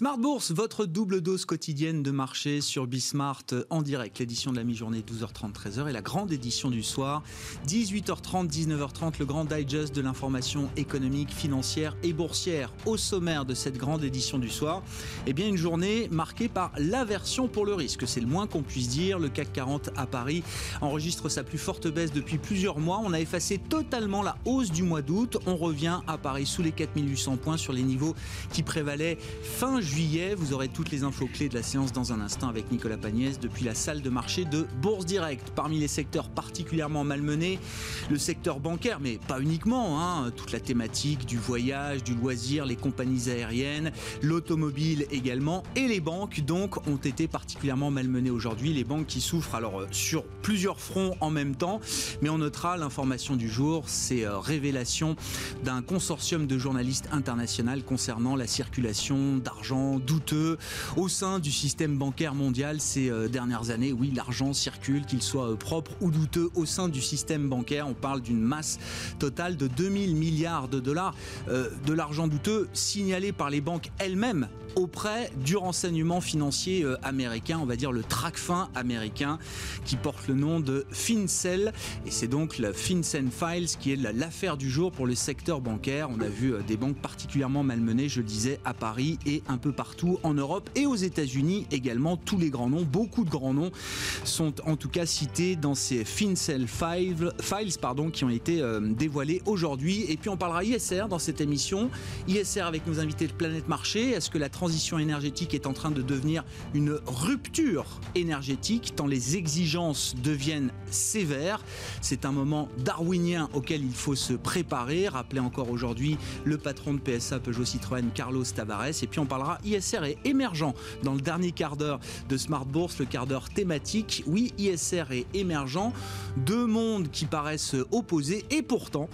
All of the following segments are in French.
Smart Bourse, votre double dose quotidienne de marché sur Bismart en direct. L'édition de la mi-journée 12h30 13h et la grande édition du soir 18h30 19h30 le grand digest de l'information économique, financière et boursière. Au sommaire de cette grande édition du soir, eh bien une journée marquée par l'aversion pour le risque, c'est le moins qu'on puisse dire. Le CAC 40 à Paris enregistre sa plus forte baisse depuis plusieurs mois. On a effacé totalement la hausse du mois d'août. On revient à Paris sous les 4800 points sur les niveaux qui prévalaient fin juillet Vous aurez toutes les infos clés de la séance dans un instant avec Nicolas Pagnès depuis la salle de marché de Bourse Direct. Parmi les secteurs particulièrement malmenés, le secteur bancaire, mais pas uniquement, hein, toute la thématique du voyage, du loisir, les compagnies aériennes, l'automobile également, et les banques donc ont été particulièrement malmenées aujourd'hui. Les banques qui souffrent alors euh, sur plusieurs fronts en même temps, mais on notera l'information du jour, c'est euh, révélation d'un consortium de journalistes international concernant la circulation d'argent douteux au sein du système bancaire mondial ces euh, dernières années. Oui, l'argent circule, qu'il soit euh, propre ou douteux au sein du système bancaire. On parle d'une masse totale de 2000 milliards de dollars euh, de l'argent douteux signalé par les banques elles-mêmes auprès du renseignement financier américain, on va dire le TRACFIN américain, qui porte le nom de FinCEL. Et c'est donc le FinCEN Files qui est l'affaire du jour pour le secteur bancaire. On a vu des banques particulièrement malmenées, je le disais, à Paris et un peu partout en Europe et aux États-Unis également. Tous les grands noms, beaucoup de grands noms sont en tout cas cités dans ces FinCell Files, files pardon, qui ont été euh, dévoilés aujourd'hui. Et puis on parlera ISR dans cette émission. ISR avec nos invités de Planète Marché. Est-ce que la transition énergétique est en train de devenir une rupture énergétique tant les exigences deviennent sévères? C'est un moment darwinien auquel il faut se préparer. Rappelez encore aujourd'hui le patron de PSA Peugeot Citroën Carlos Tavares. Et puis on parlera ISR est émergent dans le dernier quart d'heure de Smart Bourse, le quart d'heure thématique. Oui, ISR est émergent. Deux mondes qui paraissent opposés et pourtant,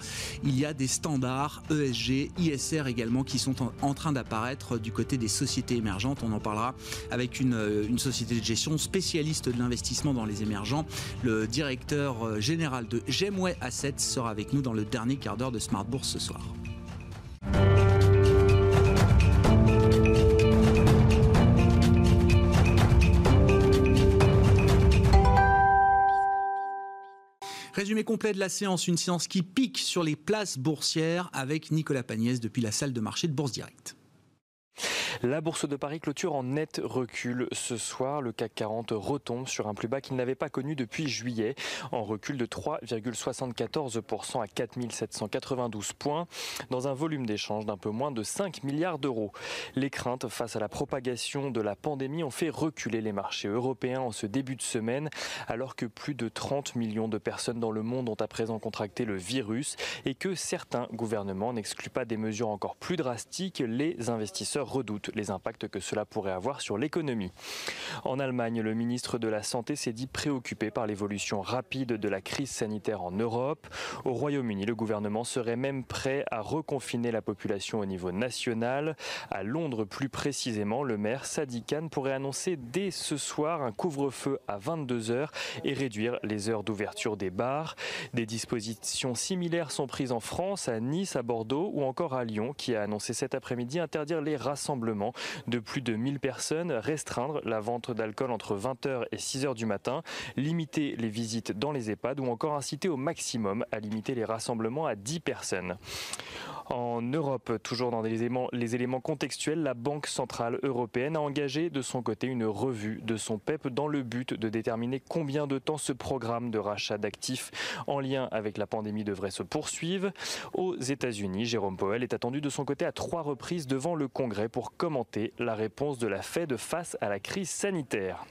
il y a des standards ESG, ISR également qui sont en, train d'apparaître du côté des sociétés émergentes. On en parlera avec une, une société de gestion spécialiste de l'investissement dans les émergents. Le directeur général de Gemway Assets sera avec nous dans le dernier quart d'heure de Smart Bourse ce soir. Résumé complet de la séance, une séance qui pique sur les places boursières avec Nicolas Pagnès depuis la salle de marché de Bourse Direct. La bourse de Paris clôture en net recul ce soir. Le CAC 40 retombe sur un plus bas qu'il n'avait pas connu depuis juillet, en recul de 3,74% à 4792 points, dans un volume d'échange d'un peu moins de 5 milliards d'euros. Les craintes face à la propagation de la pandémie ont fait reculer les marchés européens en ce début de semaine, alors que plus de 30 millions de personnes dans le monde ont à présent contracté le virus et que certains gouvernements n'excluent pas des mesures encore plus drastiques. Les investisseurs redoutent les impacts que cela pourrait avoir sur l'économie. En Allemagne, le ministre de la Santé s'est dit préoccupé par l'évolution rapide de la crise sanitaire en Europe. Au Royaume-Uni, le gouvernement serait même prêt à reconfiner la population au niveau national. À Londres, plus précisément, le maire Sadiq Khan pourrait annoncer dès ce soir un couvre-feu à 22 heures et réduire les heures d'ouverture des bars. Des dispositions similaires sont prises en France, à Nice, à Bordeaux ou encore à Lyon, qui a annoncé cet après-midi interdire les rassemblements de plus de 1000 personnes, restreindre la vente d'alcool entre 20h et 6h du matin, limiter les visites dans les EHPAD ou encore inciter au maximum à limiter les rassemblements à 10 personnes. En Europe, toujours dans les éléments, les éléments contextuels, la Banque centrale européenne a engagé de son côté une revue de son PEP dans le but de déterminer combien de temps ce programme de rachat d'actifs en lien avec la pandémie devrait se poursuivre. Aux États-Unis, Jérôme Powell est attendu de son côté à trois reprises devant le Congrès pour commenter la réponse de la Fed face à la crise sanitaire.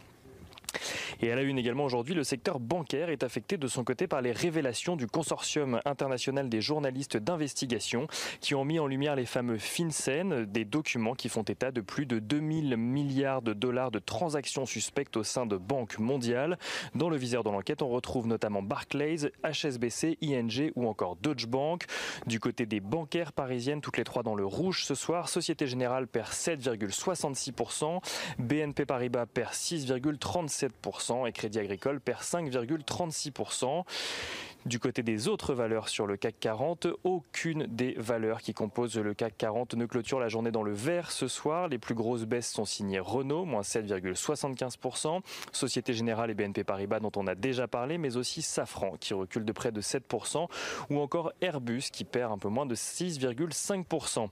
Et à la une également aujourd'hui, le secteur bancaire est affecté de son côté par les révélations du consortium international des journalistes d'investigation qui ont mis en lumière les fameux FinCEN, des documents qui font état de plus de 2000 milliards de dollars de transactions suspectes au sein de banques mondiales. Dans le viseur de l'enquête, on retrouve notamment Barclays, HSBC, ING ou encore Deutsche Bank. Du côté des bancaires parisiennes, toutes les trois dans le rouge ce soir, Société Générale perd 7,66%, BNP Paribas perd 6,37% et Crédit Agricole perd 5,36%. Du côté des autres valeurs sur le CAC 40, aucune des valeurs qui composent le CAC 40 ne clôture la journée dans le vert ce soir. Les plus grosses baisses sont signées Renault, moins 7,75%, Société Générale et BNP Paribas dont on a déjà parlé, mais aussi Safran qui recule de près de 7%, ou encore Airbus qui perd un peu moins de 6,5%.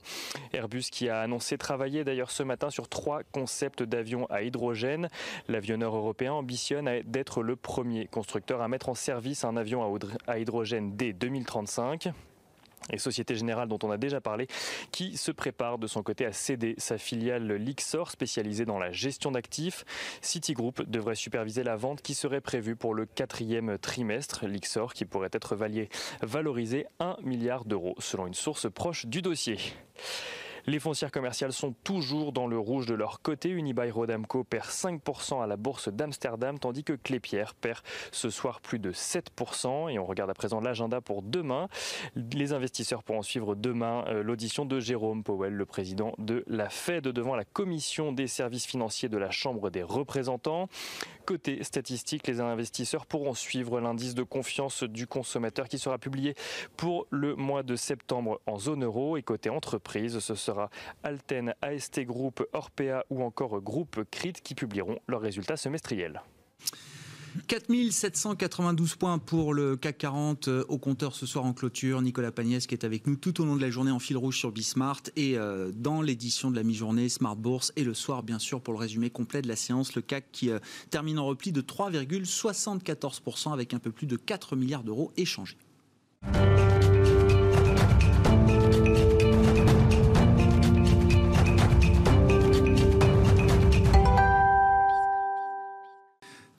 Airbus qui a annoncé travailler d'ailleurs ce matin sur trois concepts d'avions à hydrogène. L'avionneur européen ambitionne d'être le premier constructeur à mettre en service un avion à à hydrogène dès 2035 et Société Générale dont on a déjà parlé, qui se prépare de son côté à céder sa filiale Lixor spécialisée dans la gestion d'actifs. Citigroup devrait superviser la vente qui serait prévue pour le quatrième trimestre. Lixor qui pourrait être valorisé 1 milliard d'euros selon une source proche du dossier. Les foncières commerciales sont toujours dans le rouge de leur côté. Unibail Rodamco perd 5% à la bourse d'Amsterdam, tandis que Clépierre perd ce soir plus de 7%. Et on regarde à présent l'agenda pour demain. Les investisseurs pourront suivre demain euh, l'audition de Jérôme Powell, le président de la Fed, devant la commission des services financiers de la Chambre des représentants. Côté statistique, les investisseurs pourront suivre l'indice de confiance du consommateur qui sera publié pour le mois de septembre en zone euro. Et côté entreprise, ce sera Alten, AST Group, Orpea ou encore Groupe Crit qui publieront leurs résultats semestriels. 4792 points pour le CAC 40 euh, au compteur ce soir en clôture. Nicolas Pagnès qui est avec nous tout au long de la journée en fil rouge sur Bismart et euh, dans l'édition de la mi-journée Smart Bourse et le soir bien sûr pour le résumé complet de la séance. Le CAC qui euh, termine en repli de 3,74% avec un peu plus de 4 milliards d'euros échangés.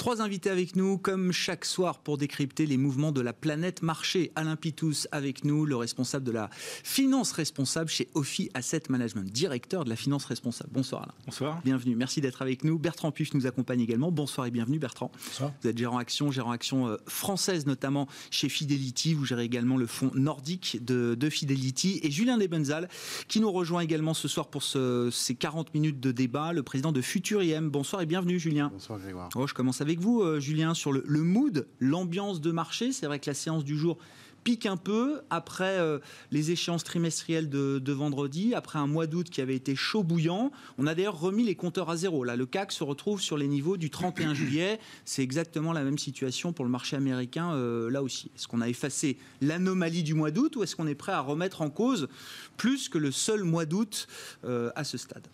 Trois invités avec nous, comme chaque soir, pour décrypter les mouvements de la planète marché. Alain Pitous avec nous, le responsable de la finance responsable chez Ophi Asset Management, directeur de la finance responsable. Bonsoir Alain. Bonsoir. Bienvenue, merci d'être avec nous. Bertrand Puff nous accompagne également. Bonsoir et bienvenue Bertrand. Bonsoir. Vous êtes gérant action, gérant action euh, française notamment chez Fidelity. Vous gérez également le fonds nordique de, Fidelity. Et Julien Lebenzal qui nous rejoint également ce soir pour ces 40 minutes de débat, le président de Futuriem. Bonsoir et bienvenue Julien. Bonsoir Grégoire. Oh, je commence avec vous, euh, Julien, sur le, mood, l'ambiance de marché. C'est vrai que la séance du jour pique un peu après euh, les échéances trimestrielles de, vendredi, après un mois d'août qui avait été chaud bouillant. On a d'ailleurs remis les compteurs à zéro. Là, le CAC se retrouve sur les niveaux du 31 juillet. C'est exactement la même situation pour le marché américain euh, là aussi. Est-ce qu'on a effacé l'anomalie du mois d'août ou est-ce qu'on est prêt à remettre en cause plus que le seul mois d'août à ce stade?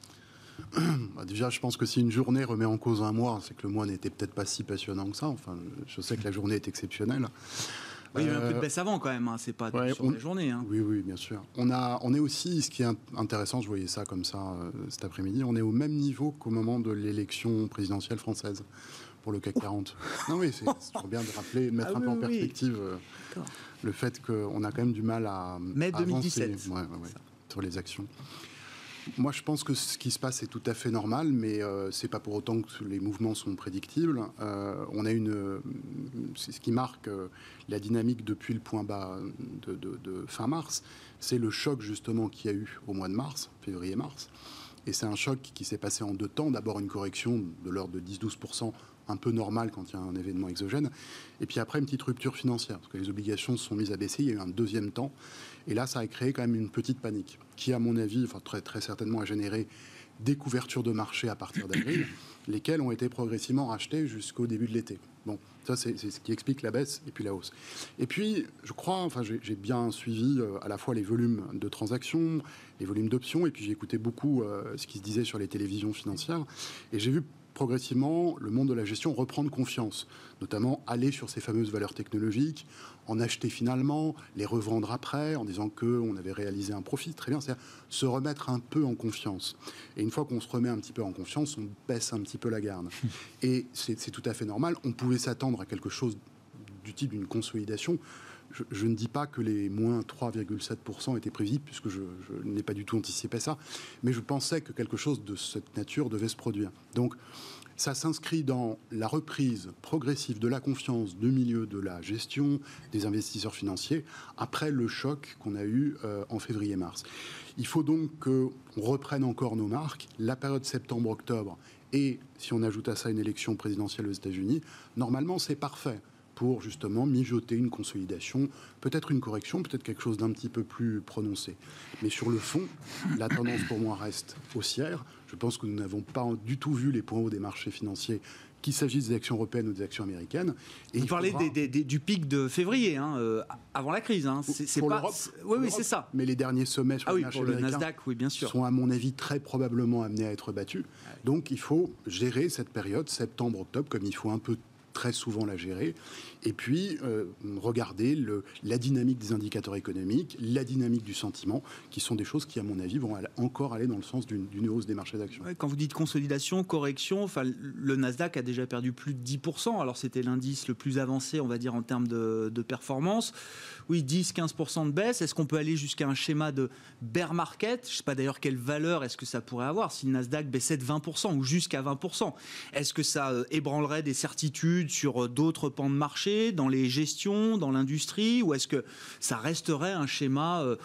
Déjà, je pense que si une journée remet en cause un mois, c'est que le mois n'était peut-être pas si passionnant que ça. Enfin, je sais que la journée est exceptionnelle. Oui, il y a eu un peu de euh, baisse avant quand même, hein. c'est pas sur la journée. Hein. Oui, oui, bien sûr. On, a, on est aussi, ce qui est intéressant, je voyais ça comme ça euh, cet après-midi, on est au même niveau qu'au moment de l'élection présidentielle française pour le CAC 40. non, oui, c'est toujours bien de rappeler, de mettre ah un peu en perspective euh, le fait qu'on a quand même du mal à. Mai 2017. sur les actions. Moi, je pense que ce qui se passe est tout à fait normal, mais euh, c'est pas pour autant que les mouvements sont prédictibles. Euh, on a une, c'est ce qui marque euh, la dynamique depuis le point bas de, fin mars, c'est le choc justement qu'il y a eu au mois de mars, février-mars, et c'est un choc qui s'est passé en deux temps. D'abord une correction de l'ordre de 10-12% un peu normal quand il y a un événement exogène. Et puis après, une petite rupture financière, parce que les obligations se sont mises à baisser. Il y a eu un deuxième temps. Et là, ça a créé quand même une petite panique, qui, à mon avis, enfin, très, très certainement a généré des couvertures de marché à partir d'avril, lesquelles ont été progressivement rachetées jusqu'au début de l'été. Bon, ça c'est ce qui explique la baisse et puis la hausse. Et puis, je crois, enfin, j'ai bien suivi euh, à la fois les volumes de transactions, les volumes d'options, et puis j'ai écouté beaucoup euh, ce qui se disait sur les télévisions financières, et j'ai vu progressivement, le monde de la gestion reprendre confiance, notamment aller sur ces fameuses valeurs technologiques, en acheter finalement, les revendre après, en disant qu'on avait réalisé un profit. Très bien, c'est-à-dire se remettre un peu en confiance. Et une fois qu'on se remet un petit peu en confiance, on baisse un petit peu la garde. Et c'est tout à fait normal. On pouvait s'attendre à quelque chose du type d'une consolidation. Je, ne dis pas que les moins 3,7% étaient prévisibles, puisque je, n'ai pas du tout anticipé ça, mais je pensais que quelque chose de cette nature devait se produire. Donc, ça s'inscrit dans la reprise progressive de la confiance du milieu de la gestion des investisseurs financiers après le choc qu'on a eu euh, en février-mars. Il faut donc qu'on reprenne encore nos marques. La période septembre-octobre et si on ajoute à ça une élection présidentielle aux États-Unis, normalement c'est parfait pour justement mijoter une consolidation, peut-être une correction, peut-être quelque chose d'un petit peu plus prononcé. Mais sur le fond, la tendance pour moi reste haussière. Je pense que nous n'avons pas du tout vu les points hauts des marchés financiers qu'il s'agisse des actions européennes ou des actions américaines. Et Vous parlez du pic de février, hein, euh, avant la crise. Hein. C'est pas. Oui, oui, c'est ça. Mais les derniers sommets sur ah le marché le Nasdaq, oui, bien sûr. sont à mon avis très probablement amenés à être battus. Donc il faut gérer cette période septembre-octobre comme il faut un peu très souvent la gérer. Et puis, euh, regarder la dynamique des indicateurs économiques, la dynamique du sentiment, qui sont des choses qui, à mon avis, vont encore aller dans le sens d'une hausse des marchés d'actions. quand vous dites consolidation, correction, le Nasdaq a déjà perdu plus de 10%. Alors, c'était l'indice le plus avancé, on va dire, en termes de performance. Oui, 10-15% de baisse. Est-ce qu'on peut aller jusqu'à un schéma de bear market? Je ne sais pas d'ailleurs quelle valeur est-ce que ça pourrait avoir si le Nasdaq baissait de 20% ou jusqu'à 20%. Est-ce que ça euh, ébranlerait des certitudes sur euh, d'autres pans de marché, dans les gestions, dans l'industrie? Ou est-ce que ça resterait un schéma euh,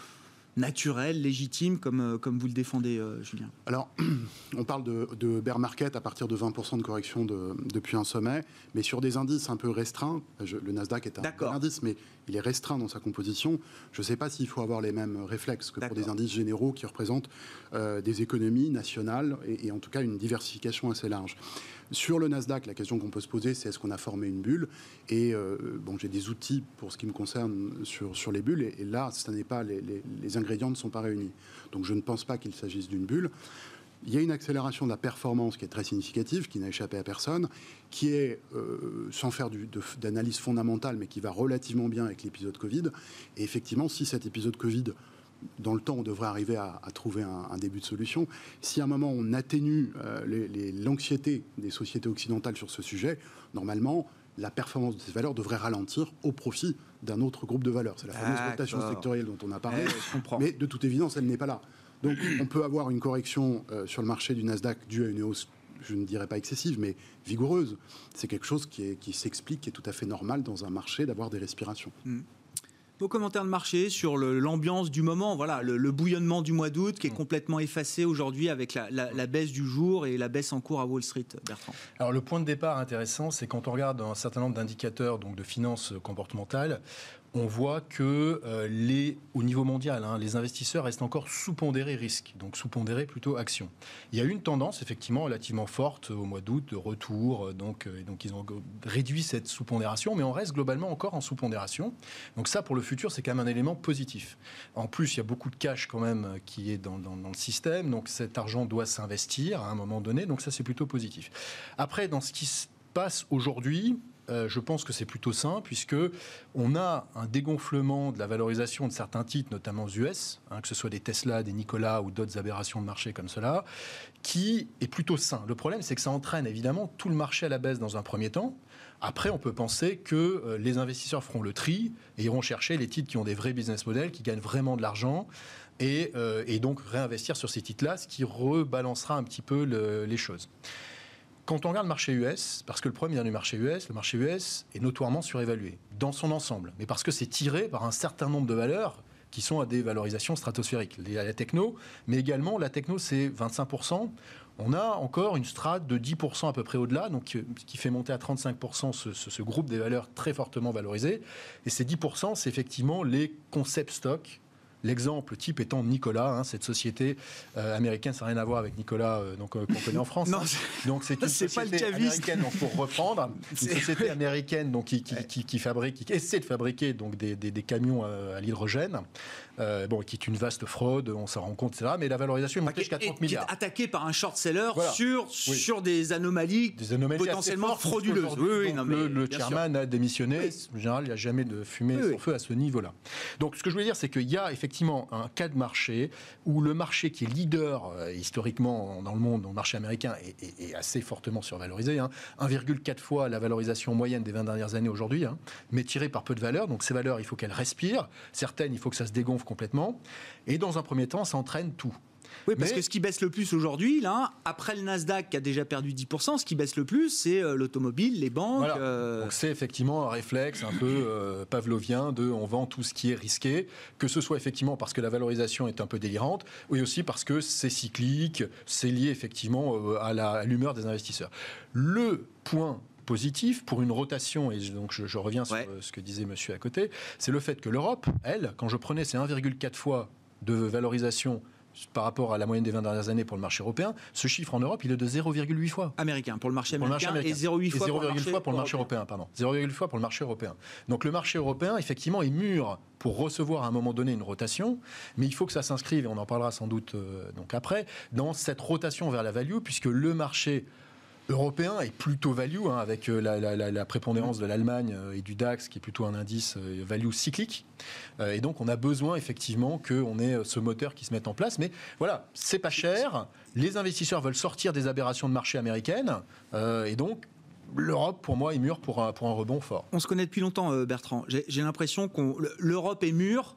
naturel, légitime, comme, euh, comme vous le défendez, euh, Julien Alors, on parle de, de, bear market à partir de 20% de correction de, depuis un sommet, mais sur des indices un peu restreints. le Nasdaq est un indice, mais il est restreint dans sa composition. Je ne sais pas s'il faut avoir les mêmes réflexes que pour des indices généraux qui représentent euh, des économies nationales et, et, en tout cas une diversification assez large. Sur le Nasdaq, la question qu'on peut se poser, c'est est-ce qu'on a formé une bulle? Et euh, bon, j'ai des outils pour ce qui me concerne sur, sur les bulles, et, là, ce n'est pas les, les, ingrédients ne sont pas réunis. Donc, je ne pense pas qu'il s'agisse d'une bulle. Il y a une accélération de la performance qui est très significative, qui n'a échappé à personne, qui est, euh, sans faire d'analyse fondamentale, mais qui va relativement bien avec l'épisode Covid. Et effectivement, si cet épisode Covid dans le temps, on devrait arriver à, trouver un, début de solution. Si à un moment on atténue euh, l'anxiété des sociétés occidentales sur ce sujet, normalement, la performance de ces valeurs devrait ralentir au profit d'un autre groupe de valeurs. C'est la fameuse rotation sectorielle dont on a parlé. mais de toute évidence, elle n'est pas là. Donc on peut avoir une correction euh, sur le marché du Nasdaq due à une hausse je ne dirais pas excessive, mais vigoureuse. C'est quelque chose qui, qui s'explique, qui est tout à fait normal dans un marché d'avoir des respirations. Mmh. Vos commentaires de marché sur l'ambiance du moment, voilà, le, bouillonnement du mois d'août qui est mm. complètement effacé aujourd'hui avec la, baisse du jour et la baisse en cours à Wall Street, Bertrand. Alors le point de départ intéressant, c'est quand on regarde un certain nombre d'indicateurs donc de finances comportementales, on voit que euh, les, au niveau mondial, hein, les investisseurs restent encore sous-pondérés risque, donc sous-pondérés plutôt action. Il y a une tendance effectivement relativement forte au mois d'août de retour, euh, donc, euh, donc ils ont réduit cette sous-pondération, mais on reste globalement encore en sous-pondération. Donc ça, pour le futur, c'est quand même un élément positif. En plus, il y a beaucoup de cash quand même qui est dans, dans le système, donc cet argent doit s'investir à un moment donné, donc ça c'est plutôt positif. Après, dans ce qui se passe aujourd'hui, euh, je pense que c'est plutôt sain, puisque on a un dégonflement de la valorisation de certains titres, notamment aux US, hein, que ce soit des Tesla, des Nikola ou d'autres aberrations de marché comme cela, qui est plutôt sain. Le problème, c'est que ça entraîne évidemment tout le marché à la baisse dans un premier temps. Après, on peut penser que euh, les investisseurs feront le tri et iront chercher les titres qui ont des vrais business models, qui gagnent vraiment de l'argent. Et, euh, donc réinvestir sur ces titres-là, ce qui rebalancera un petit peu les choses. Quand on regarde le marché US, parce que le problème vient du marché US, le marché US est notoirement surévalué dans son ensemble, mais parce que c'est tiré par un certain nombre de valeurs qui sont à des valorisations stratosphériques, la techno, mais également la techno c'est 25%. On a encore une strate de 10% à peu près au-delà, donc qui fait monter à 35% ce, ce, groupe des valeurs très fortement valorisées. Et ces 10%, c'est effectivement les concepts stocks L'exemple type étant Nicolas, hein, cette société américaine, ça n'a rien à voir avec Nicolas donc qu'on connaît en France. non, hein. Donc c'est une société américaine, donc pour reprendre, une société américaine donc qui, qui, qui, fabrique, qui essaie de fabriquer donc des, des, des camions à, à l'hydrogène. Euh, bon, qui est une vaste fraude, on s'en rend compte, etc. Mais la valorisation est montée jusqu'à 30 milliards. Qui est attaqué par un short-seller sur, sur des anomalies, des anomalies potentiellement frauduleuses. Oui, oui, non, mais, le, chairman a démissionné. En général, il n'y a jamais de fumée sans feu à ce niveau-là. Donc, ce que je voulais dire, c'est qu'il y a effectivement un cas de marché où le marché qui est leader euh, historiquement dans le monde, dans le marché américain, est, assez fortement survalorisé. 1,4 hein. fois la valorisation moyenne des 20 dernières années aujourd'hui, hein, mais tiré par peu de valeur. Donc, ces valeurs, il faut qu'elles respirent. Certaines, il faut que ça se dégonfle complètement. Et dans un premier temps, ça entraîne tout. Oui, parce que ce qui baisse le plus aujourd'hui, là, après le Nasdaq qui a déjà perdu 10%, ce qui baisse le plus, c'est euh, l'automobile, les banques. Euh, Donc c'est effectivement un réflexe un peu euh, pavlovien de on vend tout ce qui est risqué, que ce soit effectivement parce que la valorisation est un peu délirante, ou aussi parce que c'est cyclique, c'est lié effectivement à l'humeur des investisseurs. Le point positif pour une rotation, et donc je, reviens sur ce que disait monsieur à côté, c'est le fait que l'Europe, elle, quand je prenais ces 1,4 fois de valorisation par rapport à la moyenne des 20 dernières années pour le marché européen, ce chiffre en Europe, il est de 0,8 fois. Américain, pour le marché américain, et 0,8 fois, pour, le marché, fois pour le marché européen. Pardon. 0,8 fois pour le marché européen. Donc le marché européen, effectivement, est mûr pour recevoir à un moment donné une rotation, mais il faut que ça s'inscrive, et on en parlera sans doute euh, donc après, dans cette rotation vers la value, puisque le marché européen est plutôt value, hein, avec euh, la, prépondérance de l'Allemagne euh, et du DAX, qui est plutôt un indice euh, value cyclique. et donc, on a besoin effectivement qu'on ait ce moteur qui se mette en place. Mais voilà, c'est pas cher. Les investisseurs veulent sortir des aberrations de marché américaines. et donc, L'Europe, pour moi, est mûre pour un, pour un rebond fort. On se connaît depuis longtemps, Bertrand. J'ai l'impression que l'Europe est mûre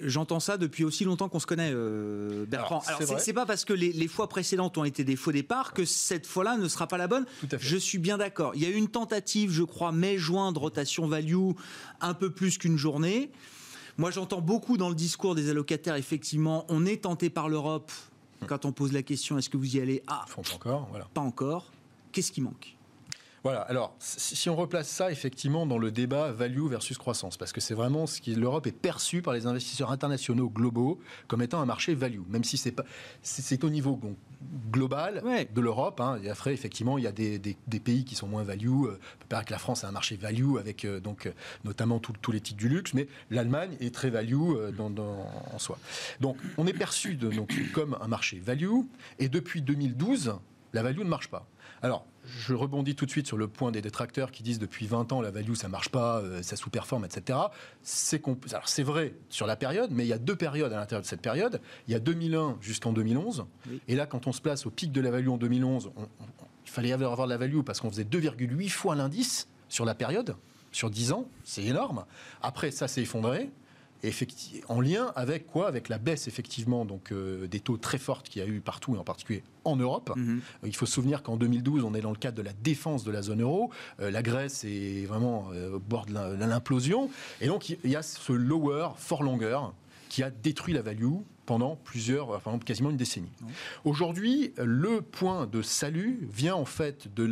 J'entends ça depuis aussi longtemps qu'on se connaît, euh, Bertrand. Alors, c'est pas parce que les, fois précédentes ont été des faux départs que cette fois-là ne sera pas la bonne. Je suis bien d'accord. Il y a eu une tentative, je crois, mai-juin de rotation value, un peu plus qu'une journée. Moi, j'entends beaucoup dans le discours des allocataires, effectivement, on est tenté par l'Europe. Quand on pose la question, est-ce que vous y allez? Ah, pas encore. Voilà. Pas encore. Qu'est-ce qui manque? Voilà, alors si on replace ça effectivement dans le débat value versus croissance, parce que c'est vraiment ce qui l'Europe est perçue par les investisseurs internationaux globaux comme étant un marché value, même si c'est pas c'est au niveau global de l'Europe. Hein, et après effectivement il y a des, des, pays qui sont moins value, euh, peut que la France a un marché value avec euh, donc euh, notamment tous les titres du luxe, mais l'Allemagne est très value dans, en soi. Donc on est perçu de, donc, comme un marché value, et depuis 2012 la value ne marche pas. Alors, je rebondis tout de suite sur le point des détracteurs qui disent depuis 20 ans la value ça marche pas, euh, ça sous-performe, etc. C'est alors c'est vrai sur la période, mais il y a deux périodes à l'intérieur de cette période. Il y a 2001 jusqu'en 2011, et là quand on se place au pic de la value en 2011, il fallait avoir la value parce qu'on faisait 2,8 fois l'indice sur la période, sur 10 ans, c'est énorme. Après ça s'est effondré en lien avec quoi? Avec la baisse effectivement donc euh, des taux très fortes qu'il y a eu partout et en particulier en Europe. Mhm. Il faut se souvenir qu'en 2012, on est dans le cadre de la défense de la zone euro. Euh, la Grèce est vraiment euh, au bord de l'implosion. Et donc il y a ce lower fort longueur qui a détruit la value pendant plusieurs, enfin quasiment une décennie. Aujourd'hui, le point de salut vient en fait de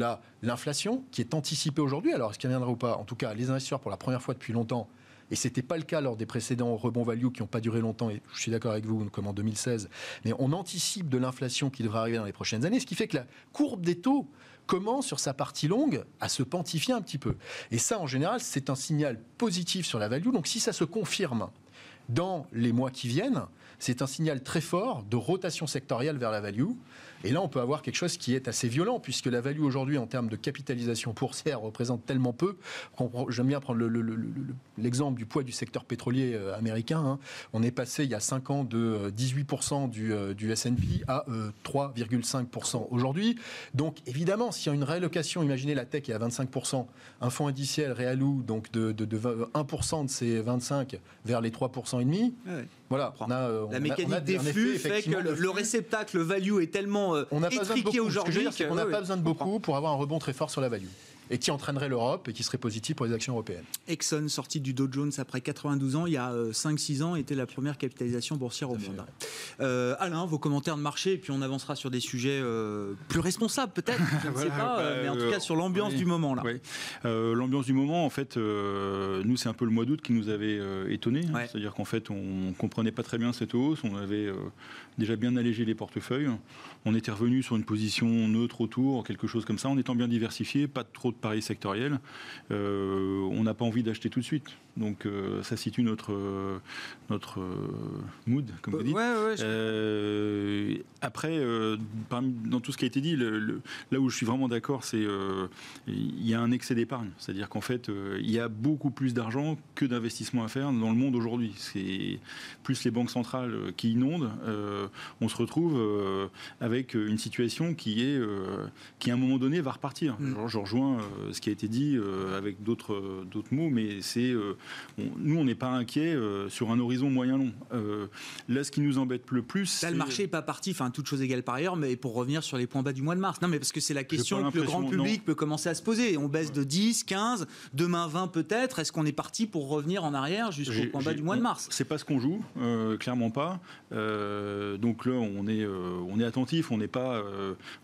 l'inflation qui est anticipée aujourd'hui. Alors, est-ce qu'elle viendra ou pas? En tout cas, les investisseurs, pour la première fois depuis longtemps, et ce n'était pas le cas lors des précédents rebonds value qui n'ont pas duré longtemps, et je suis d'accord avec vous, comme en 2016, mais on anticipe de l'inflation qui devrait arriver dans les prochaines années, ce qui fait que la courbe des taux commence sur sa partie longue à se quantifier un petit peu. Et ça, en général, c'est un signal positif sur la value. Donc si ça se confirme dans les mois qui viennent, c'est un signal très fort de rotation sectorielle vers la value. Et là, on peut avoir quelque chose qui est assez violent, puisque la value aujourd'hui, en termes de capitalisation boursière, représente tellement peu. J'aime bien prendre l'exemple du poids du secteur pétrolier euh, américain. Hein. On est passé il y a 5 ans de 18% euh, du, S&P à 3,5% euh, aujourd'hui. Donc évidemment, s'il y a une réallocation, imaginez la tech est à 25%, un fonds indiciel réalou donc de, 1% de ces 25 vers les 3% et demi. Voilà, la mécanique des flux fait que le, réceptacle value est tellement euh, on n'a pas besoin de beaucoup. On n'a pas besoin de beaucoup pour avoir un rebond très fort sur la value. Et qui entraînerait l'Europe et qui serait positif pour les actions européennes. Exxon, sorti du Dow Jones après 92 ans, il y a 5-6 ans, était la première capitalisation boursière au monde. Alain, vos commentaires de marché, et puis on avancera sur des sujets plus responsables peut-être, je ne sais pas, bah, mais en tout cas sur l'ambiance du moment. là. l'ambiance du moment, en fait, nous, c'est un peu le mois d'août qui nous avait étonné. Hein. C'est-à-dire qu'en fait, on ne comprenait pas très bien cette hausse. On avait déjà bien allégé les portefeuilles. On était revenu sur une position neutre autour, quelque chose comme ça, en étant bien diversifié, pas trop de paris sectoriels. Euh, on n'a pas envie d'acheter tout de suite. Donc euh, ça situe notre, euh, notre mood, comme vous dites. après, dans tout ce qui a été dit, là où je suis vraiment d'accord, c'est il y a un excès d'épargne. C'est-à-dire qu'en fait, il y a beaucoup plus d'argent que d'investissement à faire dans le monde aujourd'hui. C'est plus les banques centrales qui inondent. on se retrouve avec une situation qui est qui à un moment donné va repartir. Mm. Je, rejoins ce qui a été dit avec d'autres d'autres mots, mais c'est nous, on n'est pas inquiet euh, sur un horizon moyen-long. Euh, là, ce qui nous embête le plus. Là, le marché n'est pas parti, enfin, toute chose égale par ailleurs, mais pour revenir sur les points bas du mois de mars. Non, mais parce que c'est la question que le grand public peut commencer à se poser. On baisse de 10, 15, demain 20 peut-être. Est-ce qu'on est parti pour revenir en arrière jusqu'au point bas du mois de mars? C'est pas ce qu'on joue, euh, clairement pas. donc là, on est, on est attentif, on n'est pas.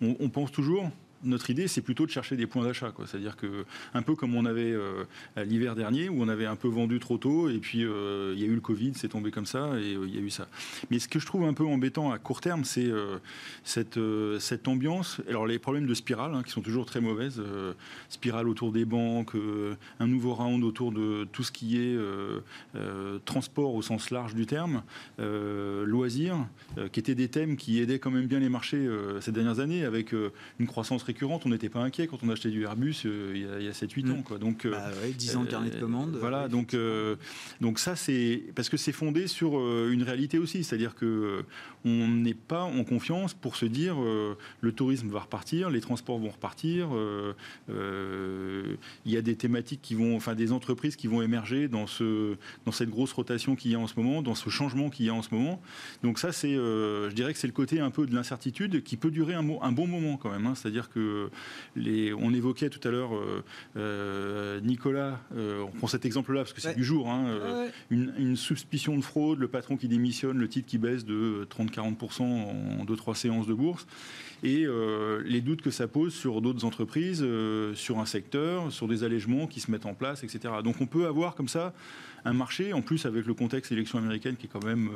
on pense toujours notre idée, c'est plutôt de chercher des points d'achat. C'est-à-dire que, un peu comme on avait euh, l'hiver dernier, où on avait un peu vendu trop tôt, et puis euh, il y a eu le Covid, c'est tombé comme ça, et euh, il y a eu ça. Mais ce que je trouve un peu embêtant à court terme, c'est cette, ambiance. Alors, les problèmes de spirale, hein, qui sont toujours très mauvaises. spirale autour des banques, un nouveau round autour de tout ce qui est transport au sens large du terme, loisirs, qui étaient des thèmes qui aidaient quand même bien les marchés ces dernières années, avec une croissance on n'était pas inquiet quand on achetait du Airbus euh, il y a, 7-8 ans. Mm. Quoi. Donc, 10 bah ans de carnet de commandes. Voilà, donc, euh, donc ça, c'est parce que c'est fondé sur euh, une réalité aussi. C'est-à-dire que on n'est pas en confiance pour se dire le tourisme va repartir, les transports vont repartir. Il y a des thématiques qui vont, enfin des entreprises qui vont émerger dans, ce, dans cette grosse rotation qu'il y a en ce moment, dans ce changement qu'il y a en ce moment. Donc ça, c'est, je dirais que c'est le côté un peu de l'incertitude qui peut durer un, un bon moment quand même. Hein. C'est-à-dire que les, on évoquait tout à l'heure euh, euh, Nicolas, euh, on prend cet exemple-là parce que c'est du jour, hein, une, suspicion de fraude, le patron qui démissionne, le titre qui baisse de 30-40% en 2-3 séances de bourse, et les doutes que ça pose sur d'autres entreprises, sur un secteur, sur des allègements qui se mettent en place, etc. Donc on peut avoir comme ça un marché, en plus avec le contexte élection américaine qui est quand même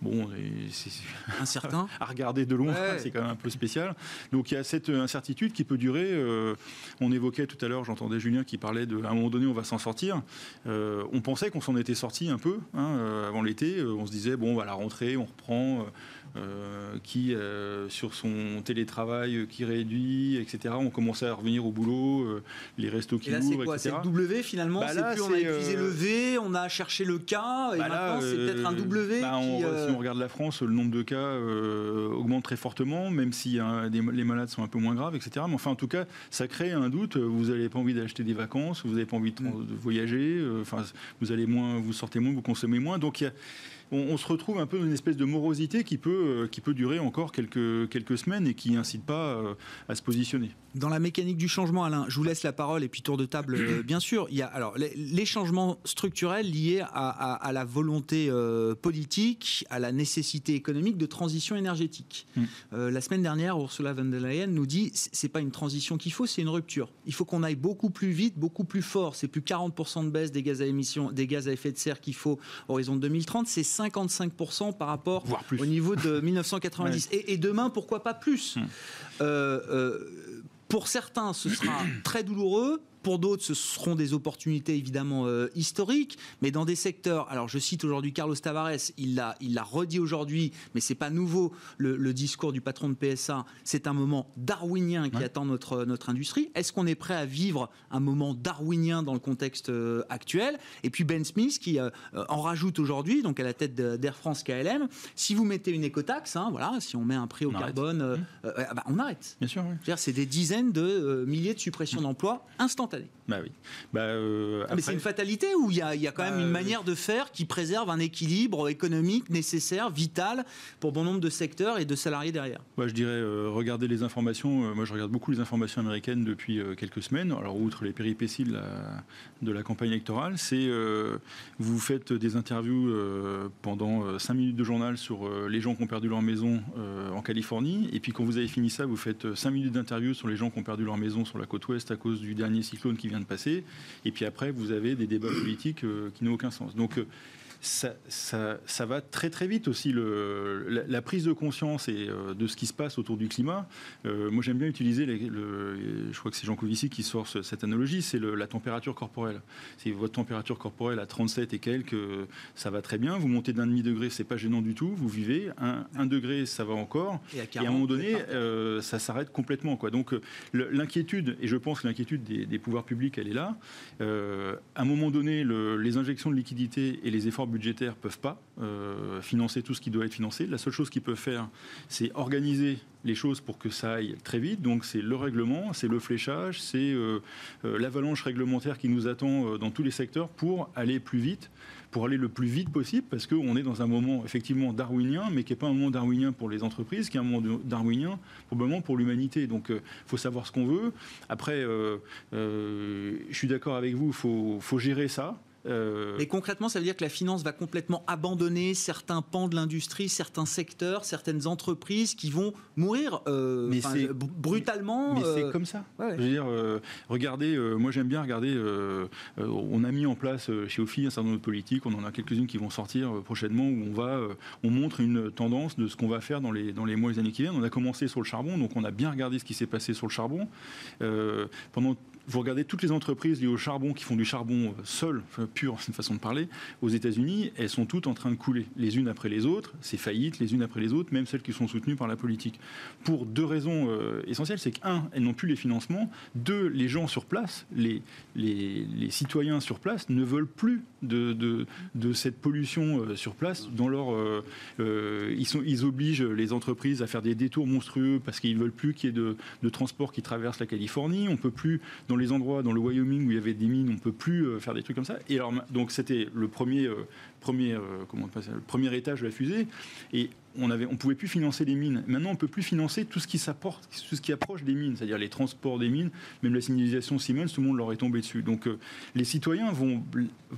bon, c'est incertain à regarder de loin, c'est quand même un peu spécial. Donc il y a cette incertitude qui peut durer. Euh, on évoquait tout à l'heure, j'entendais Julien qui parlait de, à un moment donné, on va s'en sortir. Euh, on pensait qu'on s'en était sorti un peu hein, euh, avant l'été. on se disait bon, on va la rentrée, on reprend. Euh, qui, euh, sur son télétravail euh, qui réduit, etc. On commençait à revenir au boulot, les restos qui et là, ouvrent, quoi, C'est le W finalement bah plus on a utilisé le V, on a cherché le K, et bah maintenant c'est peut-être un W bah, qui, Si on regarde la France, le nombre de cas augmente très fortement, même si les malades sont un peu moins graves, etc. Mais enfin, en tout cas, ça crée un doute. Vous n'avez pas envie d'acheter des vacances, vous n'avez pas envie de, mm. de voyager, enfin, vous allez moins, vous sortez moins, vous consommez moins. Donc il y a on, se retrouve un peu dans une espèce de morosité qui peut, euh, durer encore quelques, quelques semaines et qui n'incite pas euh, à se positionner. Dans la mécanique du changement, Alain, je vous laisse la parole et puis tour de table, euh, bien sûr. Il y a alors les, changements structurels liés à, la volonté politique, à la nécessité économique de transition énergétique. Mm. la semaine dernière, Ursula von der Leyen nous dit c'est pas une transition qu'il faut, c'est une rupture. Il faut qu'on aille beaucoup plus vite, beaucoup plus fort. C'est plus 40% de baisse des gaz à émissions, des gaz à effet de serre qu'il faut horizon 2030. C'est 55% par rapport au niveau de 1990. et, demain, pourquoi pas plus? Euh, euh, Pour certains, ce sera très douloureux. Pour d'autres, ce seront des opportunités évidemment euh, historiques, mais dans des secteurs. Alors, je cite aujourd'hui Carlos Tavares, il l'a, il l'a redit aujourd'hui, mais c'est pas nouveau. Le, discours du patron de PSA, c'est un moment darwinien qui attend notre notre industrie. Est-ce qu'on est prêt à vivre un moment darwinien dans le contexte euh, actuel? Et puis Ben Smith qui euh, en rajoute aujourd'hui, donc à la tête d'Air France KLM. Si vous mettez une écotaxe, hein, voilà, si on met un prix au carbone, mmh. ah bah, on arrête. Bien sûr. C'est des dizaines de milliers de suppressions d'emplois instantanément Bah oui. Bah, euh, mais c'est une fatalité ou il y, a, quand même une bah, manière de faire qui préserve un équilibre économique nécessaire, vital pour bon nombre de secteurs et de salariés derrière? Je dirais, euh, regardez les informations. moi, je regarde beaucoup les informations américaines depuis quelques semaines. Alors, outre les péripéties de la, de la campagne électorale, c'est vous faites des interviews pendant 5 minutes de journal sur les gens qui ont perdu leur maison en Californie. Et puis, quand vous avez fini ça, vous faites 5 minutes d'interview sur les gens qui ont perdu leur maison sur la côte ouest à cause du dernier cyclone qui vient de passer. Et puis après, vous avez des débats politiques euh, qui n'ont aucun sens. Donc, ça, ça, va très très vite aussi. Le, la, prise de conscience et, euh, de ce qui se passe autour du climat. Euh, moi j'aime bien utiliser, le, je crois que c'est Jean Covici qui sort cette analogie, c'est la température corporelle. Si votre température corporelle à 37 et quelques, ça va très bien. Vous montez d'un demi degré, c'est pas gênant du tout. Vous vivez. Un, degré, ça va encore. Et à, un moment donné, euh, ça s'arrête complètement. Quoi. Donc l'inquiétude, et je pense que l'inquiétude des, pouvoirs publics, elle est là. à un moment donné, les injections de liquidités et les efforts budgétaires ne peuvent pas euh, financer tout ce qui doit être financé. La seule chose qu'ils peuvent faire, c'est organiser les choses pour que ça aille très vite. Donc c'est le règlement, c'est le fléchage, c'est euh, euh, l'avalanche réglementaire qui nous attend dans tous les secteurs pour aller plus vite pour aller le plus vite possible, parce qu'on est dans un moment effectivement darwinien, mais qui n'est pas un moment darwinien pour les entreprises, qui est un moment darwinien probablement pour l'humanité. Donc il faut savoir ce qu'on veut. Après, je suis d'accord avec vous, il faut, faut gérer ça. Euh, Mais concrètement, ça veut dire que la finance va complètement abandonner certains pans de l'industrie, certains secteurs, certaines entreprises qui vont mourir euh, brutalement. Mais, c'est euh, comme ça. Je veux dire, regardez, moi j'aime bien regarder. on a mis en place chez OFI un certain nombre de politiques. On en a quelques-unes qui vont sortir prochainement où on va, on montre une tendance de ce qu'on va faire dans les dans les mois et les années qui viennent. On a commencé sur le charbon, donc on a bien regardé ce qui s'est passé sur le charbon pendant vous regardez toutes les entreprises liées au charbon qui font du charbon seul, pur, c'est une façon de parler, aux États-Unis, elles sont toutes en train de couler, les unes après les autres, c'est faillite, les unes après les autres, même celles qui sont soutenues par la politique. Pour deux raisons euh, essentielles, c'est qu'un, elles n'ont plus les financements, deux, les gens sur place, les, les, citoyens sur place ne veulent plus de, de, cette pollution euh, sur place. Dans leur, euh, ils, sont, ils obligent les entreprises à faire des détours monstrueux parce qu'ils ne veulent plus qu'il y ait de, de transport qui traverse la Californie. On peut plus, les endroits, dans le Wyoming où il y avait des mines, on ne peut plus euh, faire des trucs comme ça. Et alors, donc c'était le premier, euh, premier, euh, comment le premier étage de la fusée. Et on avait, on pouvait plus financer les mines. Maintenant, on peut plus financer tout ce qui s'apporte, tout ce qui approche des mines, c'est-à-dire les transports des mines. Même la signalisation Siemens, tout le monde leur est tombé dessus. Donc, euh, les citoyens vont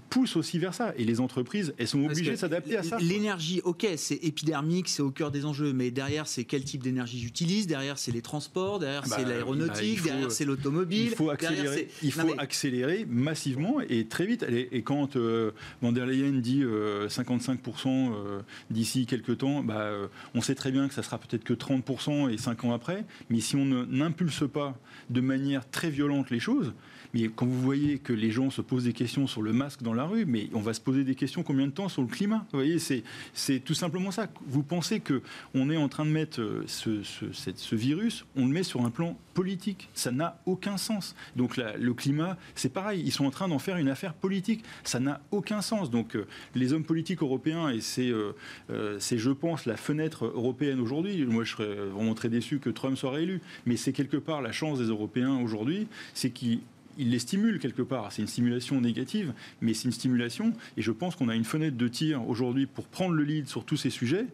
poussent aussi vers ça, et les entreprises, elles sont obligées de s'adapter à ça. L'énergie, ok, c'est épidermique, c'est au cœur des enjeux, mais derrière, c'est quel type d'énergie j'utilise. Derrière, c'est les transports. Derrière, c'est bah, l'aéronautique. Bah, derrière, c'est l'automobile. Il faut accélérer. il faut accélérer massivement et très vite. Et quand euh, Van der Leyen dit 55% euh, d'ici quelques temps, bah, euh, on sait très bien que ça sera peut-être que 30% et 5 ans après, mais si on n'impulse pas de manière très violente les choses, mais quand vous voyez que les gens se posent des questions sur le masque dans la rue, mais on va se poser des questions combien de temps sur le climat? Vous voyez, c'est tout simplement ça. Vous pensez que on est en train de mettre euh, ce, virus, on le met sur un plan politique. Ça n'a aucun sens. Donc le climat, c'est pareil. Ils sont en train d'en faire une affaire politique. Ça n'a aucun sens. Donc euh, les hommes politiques européens, et c'est, euh, c'est je pense, la fenêtre européenne aujourd'hui. Moi, je serais vraiment très déçu que Trump soit réélu. Mais c'est quelque part la chance des Européens aujourd'hui, c'est qu'ils il les stimule quelque part. C'est une stimulation négative, mais c'est une stimulation. Et je pense qu'on a une fenêtre de tir aujourd'hui pour prendre le lead sur tous ces sujets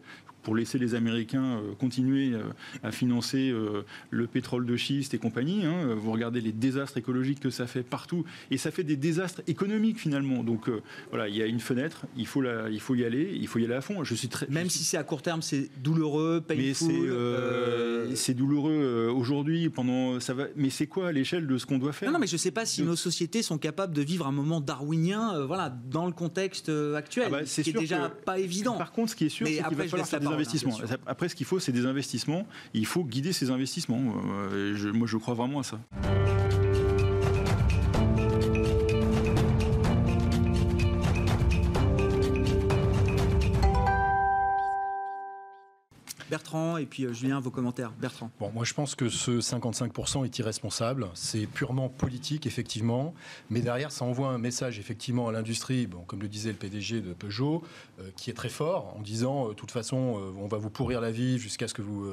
pour laisser les Américains euh, continuer euh, à financer euh, le pétrole de schiste et compagnie. Hein. Vous regardez les désastres écologiques que ça fait partout, et ça fait des désastres économiques finalement. Donc voilà, il y a une fenêtre, il faut, la, il faut y aller, il faut y aller à fond. Je suis très, Même si c'est à court terme, c'est douloureux, painful. Mais c'est douloureux aujourd'hui. Pendant ça va. Mais c'est quoi l'échelle de ce qu'on doit faire? Non, mais je ne sais pas si nos sociétés sont capables de vivre un moment darwinien, voilà, dans le contexte actuel, ah bah, c'est qui est déjà pas évident. Par contre, ce qui est sûr, c'est qu'il va falloir après, ce qu'il faut, c'est des investissements. il faut guider ces investissements. Euh, moi, je crois vraiment à ça. Bertrand et puis euh, Julien, vos commentaires. Bertrand. Bon, moi je pense que ce 55% est irresponsable. C'est purement politique, effectivement. Mais derrière, ça envoie un message, effectivement, à l'industrie, bon, comme le disait le PDG de Peugeot, euh, qui est très fort, en disant, euh, de toute façon, on va vous pourrir la vie jusqu'à ce que vous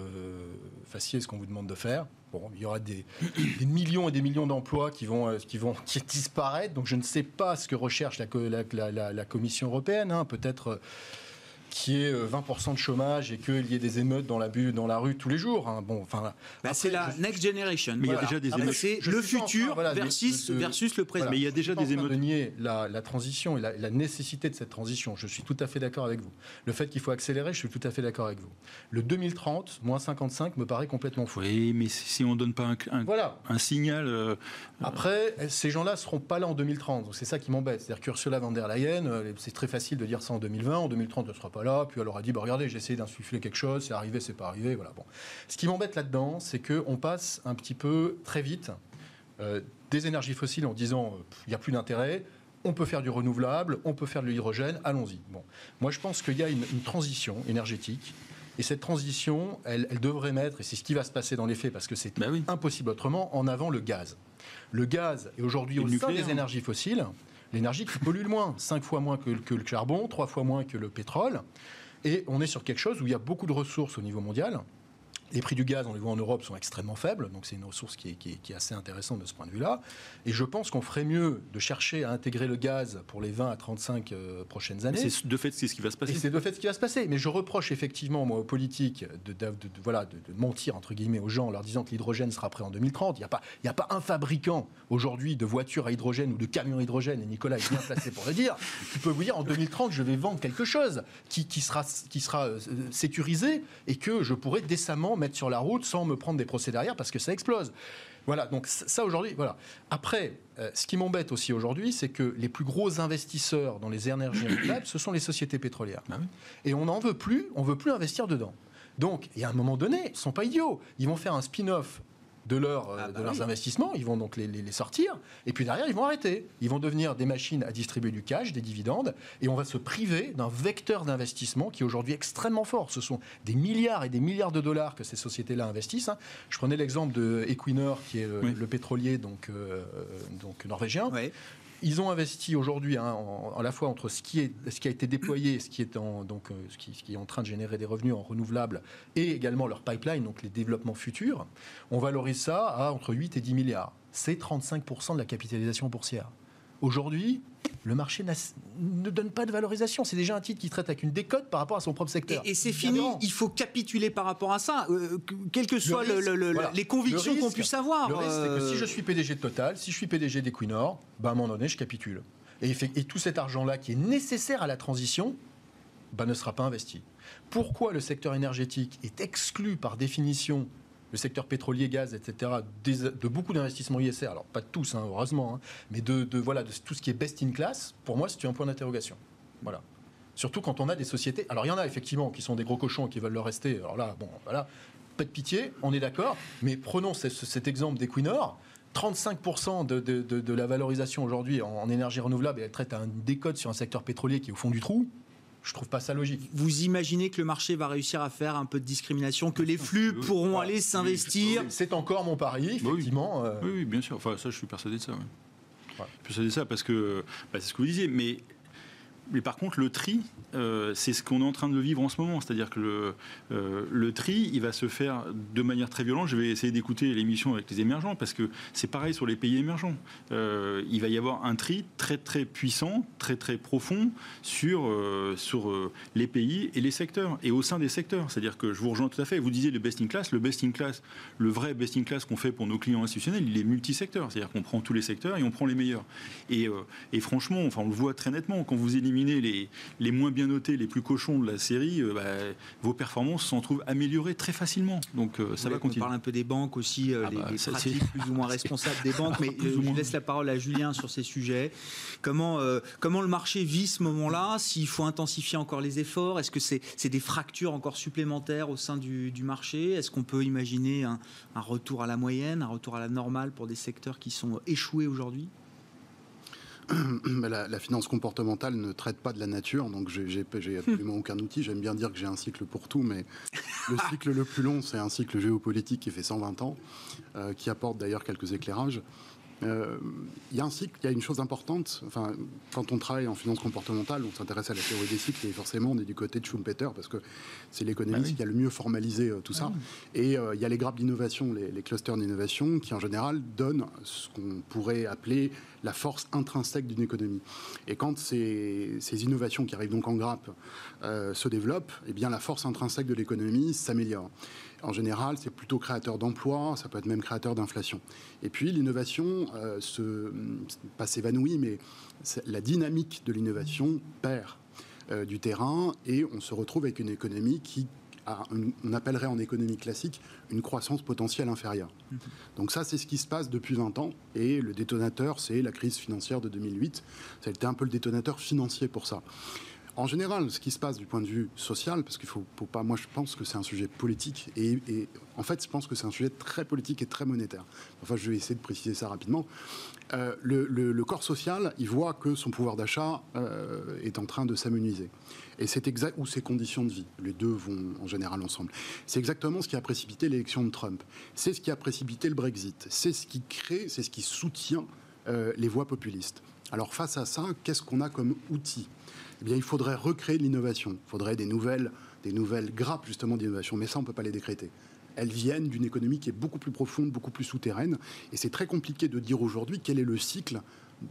fassiez ce qu'on vous demande de faire. Bon, il y aura des, millions et des millions d'emplois qui vont, qui vont disparaître. Donc je ne sais pas ce que recherche la, Commission européenne. Hein. Peut-être qui est 20% de chômage et qu'il y ait des émeutes dans la, dans la rue tous les jours. Hein. Bon, enfin, bah, c'est la next generation. Mais il y a déjà des émeutes. C'est le futur versus, versus le présent. mais il y a déjà des émeutes. Nier la, la transition et la, nécessité de cette transition. Je suis tout à fait d'accord avec vous. Le fait qu'il faut accélérer, je suis tout à fait d'accord avec vous. Le 2030, moins 55, me paraît complètement fou. Oui, mais si on ne donne pas un, voilà. un signal. Euh, Après, ces gens-là ne seront pas là en 2030. C'est ça qui m'embête. C'est-à-dire qu'Ursula von der Leyen, euh, c'est très facile de dire ça en 2020. En 2030, elle ne sera pas puis elle aura dit bah, regardez, j'ai essayé d'insuffler quelque chose, c'est arrivé, c'est pas arrivé. Voilà. Bon. Ce qui m'embête là-dedans, c'est qu'on passe un petit peu très vite euh, des énergies fossiles en disant il n'y a plus d'intérêt. On peut faire du renouvelable, on peut faire de l'hydrogène, allons-y. Bon. Moi, je pense qu'il y a une, transition énergétique et cette transition, elle, devrait mettre, et c'est ce qui va se passer dans les faits, parce que c'est bah impossible autrement, en avant le gaz. Le gaz est aujourd'hui au sein des énergies fossiles l'énergie qui pollue le moins. Cinq fois moins que, que, le charbon, trois fois moins que le pétrole. Et on est sur quelque chose où il y a beaucoup de ressources au niveau mondial. Les prix du gaz, on les voit en Europe, sont extrêmement faibles, donc c'est une ressource qui est, assez intéressante de ce point de vue-là. Et je pense qu'on ferait mieux de chercher à intégrer le gaz pour les 20 à 35 euh, prochaines années. C'est de fait ce qui va se passer. c'est de fait ce qui va se passer. Mais je reproche effectivement, moi, aux politiques de, voilà, de, mentir, entre guillemets, aux gens en leur disant que l'hydrogène sera prêt en 2030. Il n'y a, pas, a pas un fabricant aujourd'hui de voitures à hydrogène ou de camions à hydrogène, et Nicolas est bien placé pour le dire, qui peut vous dire en 2030, je vais vendre quelque chose qui, qui sera, qui sera euh, sécurisé et que je pourrai décemment mettre sur la route sans me prendre des procès derrière parce que ça explose. Voilà, donc ça aujourd'hui, voilà. Après, euh, ce qui m'embête aussi aujourd'hui, c'est que les plus gros investisseurs dans les énergies renouvelables, ce sont les sociétés pétrolières. Bah Et on n'en veut plus, on veut plus investir dedans. Donc, il y a un moment donné, ils ne sont pas idiots. Ils vont faire un spin-off de, leur, euh, ah bah de leurs investissements, ils vont donc les, les, sortir, et puis derrière, ils vont arrêter. Ils vont devenir des machines à distribuer du cash, des dividendes, et on va se priver d'un vecteur d'investissement qui est aujourd'hui extrêmement fort. Ce sont des milliards et des milliards de dollars que ces sociétés-là investissent. Hein. Je prenais l'exemple de Equinor, qui est le, pétrolier donc, euh, donc norvégien. Ils ont investi aujourd'hui hein, à la fois entre ce qui, a été déployé, ce qui est en, euh, ce qui, est en train de générer des revenus en renouvelables et également leur pipeline, donc les développements futurs. On valorise ça à entre 8 et 10 milliards. C'est 35% de la capitalisation boursière. Aujourd'hui, le marché ne donne pas de valorisation. C'est déjà un titre qui traite avec une décote par rapport à son propre secteur. Et, c'est fini, il faut capituler par rapport à ça, euh, quelles que soient les convictions qu'on puisse avoir. Le risque, c'est que si je suis PDG de Total, si je suis PDG d'Equinor, ben à un moment donné, je capitule. Et, et tout cet argent-là qui est nécessaire à la transition ben, ne sera pas investi. Pourquoi le secteur énergétique est exclu par définition le secteur pétrolier, gaz, etc., de beaucoup d'investissements ISR, alors pas de tous, hein, heureusement, hein, mais de, voilà, de tout ce qui est best in class, pour moi, c'est un point d'interrogation. Voilà. Surtout quand on a des sociétés. Alors il y en a effectivement qui sont des gros cochons et qui veulent le rester. Alors là, bon, voilà, pas de pitié, on est d'accord. Mais prenons cet exemple d'Equinor. 35% de, la valorisation aujourd'hui en, énergie renouvelable, et elle traite à un décode sur un secteur pétrolier qui est au fond du trou je trouve pas ça logique. Vous imaginez que le marché va réussir à faire un peu de discrimination, que les flux pourront aller s'investir C'est encore mon pari, effectivement. Euh. Oui, bien sûr. Enfin, ça, je suis persuadé de ça. Je suis persuadé de ça parce que bah, c'est ce que vous disiez. Mais mais par contre, le tri, euh, c'est ce qu'on est en train de vivre en ce moment. C'est-à-dire que le, euh, le, tri, il va se faire de manière très violente. Je vais essayer d'écouter l'émission avec les émergents, parce que c'est pareil sur les pays émergents. Euh, il va y avoir un tri très très puissant, très très profond sur, sur les pays et les secteurs, et au sein des secteurs. C'est-à-dire que je vous rejoins tout à fait. Vous disiez le best in class. Le best in class, le vrai best in class qu'on fait pour nos clients institutionnels, il est multisecteur. C'est-à-dire qu'on prend tous les secteurs et on prend les meilleurs. Et, et franchement, enfin, on le voit très nettement quand vous éliminez les, les moins bien notés, les plus cochons de la série, euh, bah, vos performances s'en trouvent améliorées très facilement. Donc euh, ça va continuer. On parle un peu des banques aussi, euh, ah les, bah, pratiques plus ou moins responsables des banques, mais je laisse la parole à Julien sur ces sujets. Comment, comment le marché vit ce moment-là? S'il faut intensifier encore les efforts? Est-ce que c'est des fractures encore supplémentaires au sein du, du marché? Est-ce qu'on peut imaginer un, un retour à la moyenne, un retour à la normale pour des secteurs qui sont échoués aujourd'hui? la, finance comportementale ne traite pas de la nature, donc j'ai absolument aucun outil. J'aime bien dire que j'ai un cycle pour tout, mais le cycle le plus long, c'est un cycle géopolitique qui fait 120 ans, euh, qui apporte d'ailleurs quelques éclairages. Euh, il y a un cycle, il y a une chose importante. Enfin, quand on travaille en finance comportementale, on s'intéresse à la théorie des cycles et forcément on est du côté de Schumpeter parce que c'est l'économiste Bah qui a le mieux formalisé euh, tout ça. Et euh, il y a les grappes d'innovation, les, les clusters d'innovation, qui en général donnent ce qu'on pourrait appeler la force intrinsèque d'une économie. Et quand ces, innovations qui arrivent donc en grappe euh, se développent, eh bien la force intrinsèque de l'économie s'améliore. En général, c'est plutôt créateur d'emplois, ça peut être même créateur d'inflation. Et puis l'innovation euh, se pas s'évanouit, mais la dynamique de l'innovation perd euh, du terrain et on se retrouve avec une économie qui une- on appellerait en économie classique une croissance potentielle inférieure. Donc ça, c'est ce qui se passe depuis 20 ans. Et le détonateur, c'est la crise financière de 2008. Ça a été un peu le détonateur financier pour ça. En général, ce qui se passe du point de vue social, parce qu'il faut, faut pas, moi je pense que c'est un sujet politique, et, en fait je pense que c'est un sujet très politique et très monétaire. Enfin, je vais essayer de préciser ça rapidement. Euh, le corps social, il voit que son pouvoir d'achat euh, est en train de s'amenuiser. Et c'est exact, ou ses conditions de vie. Les deux vont en général ensemble. C'est exactement ce qui a précipité l'élection de Trump. C'est ce qui a précipité le Brexit. C'est ce qui crée, c'est ce qui soutient euh, les voix populistes. Alors face à ça, qu'est-ce qu'on a comme outil Eh il faudrait recréer de l'innovation. Il faudrait des nouvelles, des nouvelles grappes justement d'innovation. Mais ça, on ne peut pas les décréter. Elles viennent d'une économie qui est beaucoup plus profonde, beaucoup plus souterraine. Et c'est très compliqué de dire aujourd'hui quel est le cycle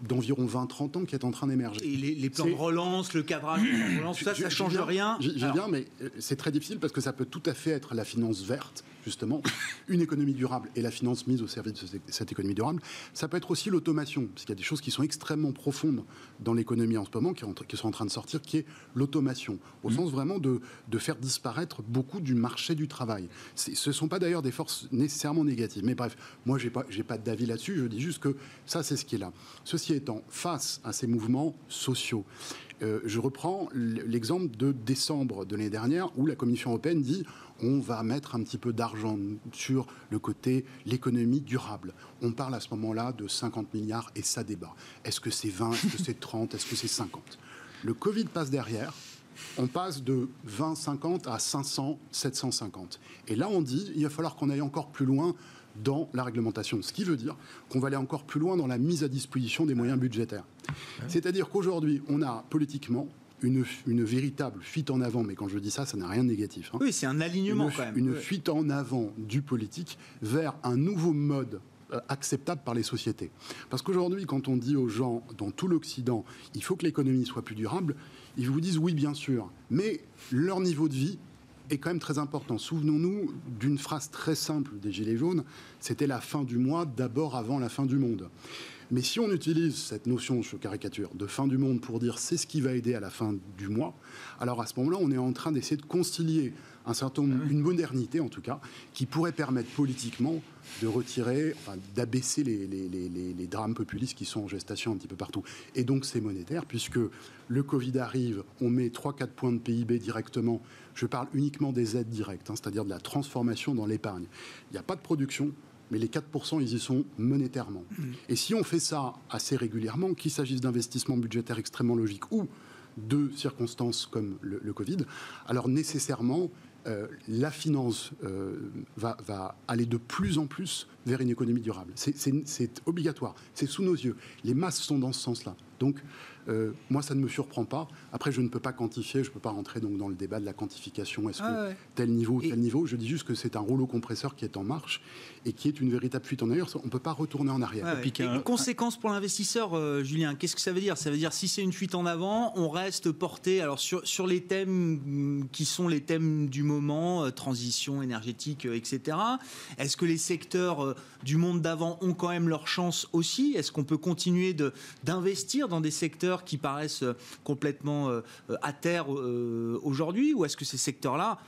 d'environ 20-30 ans qui est en train d'émerger. Et les, les plans de relance, le cadrage plans de relance, tout ça, Je- ça je change viens- rien. J'y viens, mais euh, c'est très difficile parce que ça peut tout à fait être la finance verte, justement, une économie durable et la finance mise au service de cette- économie durable. Ça peut être aussi l'automation, parce qu'il y a des choses qui sont extrêmement profondes dans l'économie en ce moment, qui, sont en train de sortir, qui est l'automation, au Mmh. sens vraiment de, de faire disparaître beaucoup du marché du travail. Ce ne sont pas d'ailleurs des forces nécessairement négatives. Mais bref, moi, je n'ai pas, j'ai pas d'avis là-dessus, je dis juste que ça, c'est ce qui est là. Ceci étant, face à ces mouvements sociaux, euh, je reprends l'exemple de décembre de l'année dernière où la Commission européenne dit on va mettre un petit peu d'argent sur le côté l'économie durable. On parle à ce moment-là de 50 milliards et ça débat. Est-ce que c'est 20, est-ce que c'est 30, est-ce que c'est 50 Le Covid passe derrière. On passe de 20, 50 à 500, 750. Et là, on dit il va falloir qu'on aille encore plus loin dans la réglementation. Ce qui veut dire qu'on va aller encore plus loin dans la mise à disposition des moyens budgétaires. C'est-à-dire qu'aujourd'hui, on a politiquement une, une véritable fuite en avant, mais quand je dis ça, ça n'a rien de négatif. hein. Oui, c'est un alignement une, quand même. une fuite en avant du politique vers un nouveau mode euh, acceptable par les sociétés. Parce qu'aujourd'hui, quand on dit aux gens dans tout l'Occident, il faut que l'économie soit plus durable, ils vous disent oui, bien sûr, mais leur niveau de vie est quand même très important. Souvenons-nous d'une phrase très simple des Gilets jaunes, c'était la fin du mois d'abord avant la fin du monde. Mais si on utilise cette notion, je caricature, de fin du monde pour dire c'est ce qui va aider à la fin du mois, alors à ce moment-là, on est en train d'essayer de concilier un certain nombre, une modernité en tout cas, qui pourrait permettre politiquement de retirer, enfin, d'abaisser les, les- les- les- les drames populistes qui sont en gestation un petit peu partout. Et donc c'est monétaire, puisque le Covid arrive, on met 3-4 points de PIB directement. Je parle uniquement des aides directes, hein, c'est-à-dire de la transformation dans l'épargne. Il n'y a pas de production, mais les 4%, ils y sont monétairement. Et si on fait ça assez régulièrement, qu'il s'agisse d'investissements budgétaires extrêmement logiques ou de circonstances comme le, le Covid, alors nécessairement, euh, la finance euh, va, va aller de plus en plus vers une économie durable. C'est- obligatoire, c'est sous nos yeux. Les masses sont dans ce sens-là. Donc, euh, moi, ça ne me surprend pas. Après, je ne peux pas quantifier, je ne peux pas rentrer donc, dans le débat de la quantification. Est-ce Ah que ouais. tel niveau, Et- tel niveau? Je dis juste que c'est un rouleau compresseur qui est en marche et qui est une véritable fuite en arrière. On ne peut pas retourner en arrière. Ouais, Et un- conséquence pour l'investisseur, euh, Julien, qu'est-ce que ça veut dire? Ça veut dire si c'est une fuite en avant, on reste porté alors sur, sur les thèmes mm, qui sont les thèmes du moment, euh, transition énergétique, euh, etc. Est-ce que les secteurs euh, du monde d'avant ont quand même leur chance aussi. Est-ce qu'on peut continuer d'investir dans des secteurs qui paraissent euh, complètement euh, à terre aujourd'hui Ou est-ce que ces secteurs-là,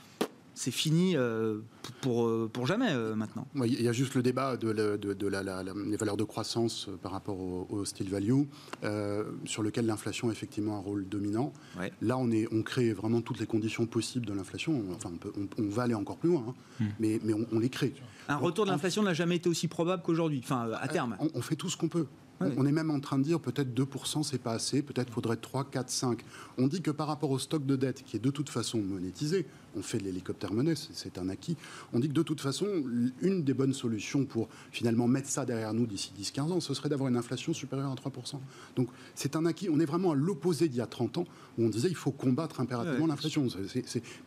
c'est fini euh, pour, euh, pour jamais euh, maintenant Ouais, Il y a juste le débat de, la- de- de la- la- la- les valeurs de croissance euh, par rapport au, au style value, euh, sur lequel l'inflation a effectivement un rôle dominant. Ouais. Là, on, est, on crée vraiment toutes les conditions possibles de l'inflation. Enfin, on, peut- on- on va aller encore plus loin, hein. Hmm. mais, mais on, on les crée. Un retour de l'inflation n'a jamais été aussi probable qu'aujourd'hui, enfin euh, à terme. On, on fait tout ce qu'on peut. On est même en train de dire peut-être 2%, c'est pas assez, peut-être faudrait 3, 4, 5. On dit que par rapport au stock de dette, qui est de toute façon monétisé, on fait de l'hélicoptère monnaie, c'est un acquis, on dit que de toute façon, une des bonnes solutions pour finalement mettre ça derrière nous d'ici 10-15 ans, ce serait d'avoir une inflation supérieure à 3%. Donc c'est un acquis, on est vraiment à l'opposé d'il y a 30 ans, où on disait il faut combattre impérativement l'inflation.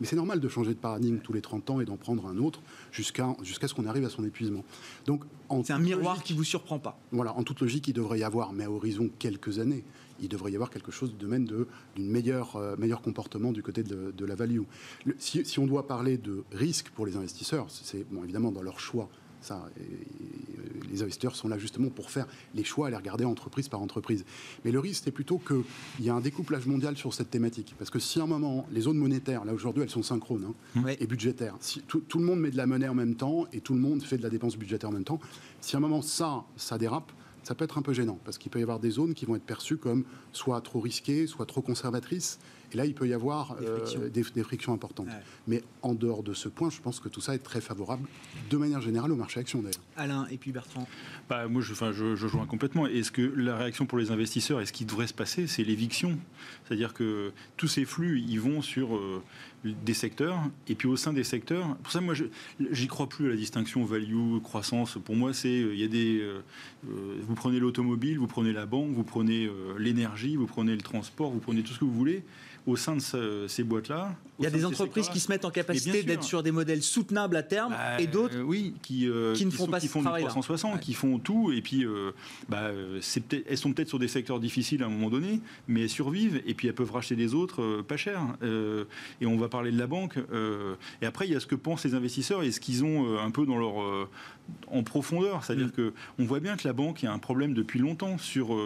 Mais c'est normal de changer de paradigme tous les 30 ans et d'en prendre un autre jusqu'à jusqu'à ce qu'on arrive à son épuisement. Donc c'est un miroir qui vous surprend pas. Voilà, en toute logique, il devrait y avoir, mais à horizon quelques années, il devrait y avoir quelque chose de domaine d'une meilleure euh, meilleur comportement du côté de, la value. si, si, on doit parler de risque pour les investisseurs, c'est bon évidemment dans leur choix ça, les investisseurs sont là justement pour faire les choix et les regarder entreprise par entreprise. Mais le risque, c'est plutôt qu'il y a un découplage mondial sur cette thématique. Parce que si à un moment, les zones monétaires, là aujourd'hui, elles sont synchrones hein, et budgétaires, si tout, tout, le monde met de la monnaie en même temps et tout le monde fait de la dépense budgétaire en même temps, si à un moment ça, ça dérape, ça peut être un peu gênant parce qu'il peut y avoir des zones qui vont être perçues comme soit trop risquées, soit trop conservatrices. Et là, il peut y avoir des euh, frictions, importantes. Mais en dehors de ce point, je pense que tout ça est très favorable, de manière générale, au marché action d'ailleurs. Alain et puis Bertrand. Bah, moi, je, enfin, je, je joins complètement. Est-ce que la réaction pour les investisseurs, et ce qui devrait se passer, c'est l'éviction? C'est-à-dire que tous ces flux, ils vont sur euh, des secteurs, et puis au sein des secteurs, pour ça, moi, j'y crois plus à la distinction value, croissance. Pour moi, c'est, il y a des, euh, vous prenez l'automobile, vous prenez la banque, vous prenez l'énergie, vous prenez le transport, vous prenez tout ce que vous voulez au sein de ces boîtes-là. Il y a des entreprises qui se mettent en capacité d'être sur des modèles soutenables à terme bah, et d'autres euh, oui, qui, euh, qui, ne font pas qui font 360, qui font tout. Et puis, euh, bah, elles sont peut-être sur des secteurs difficiles à un moment donné, mais elles survivent et puis elles peuvent racheter des autres pas cher. et on va parler de la banque. et après, il y a ce que pensent les investisseurs et ce qu'ils ont un peu dans leur en profondeur. C'est-à-dire mm. que on voit bien que la banque a un problème depuis longtemps sur,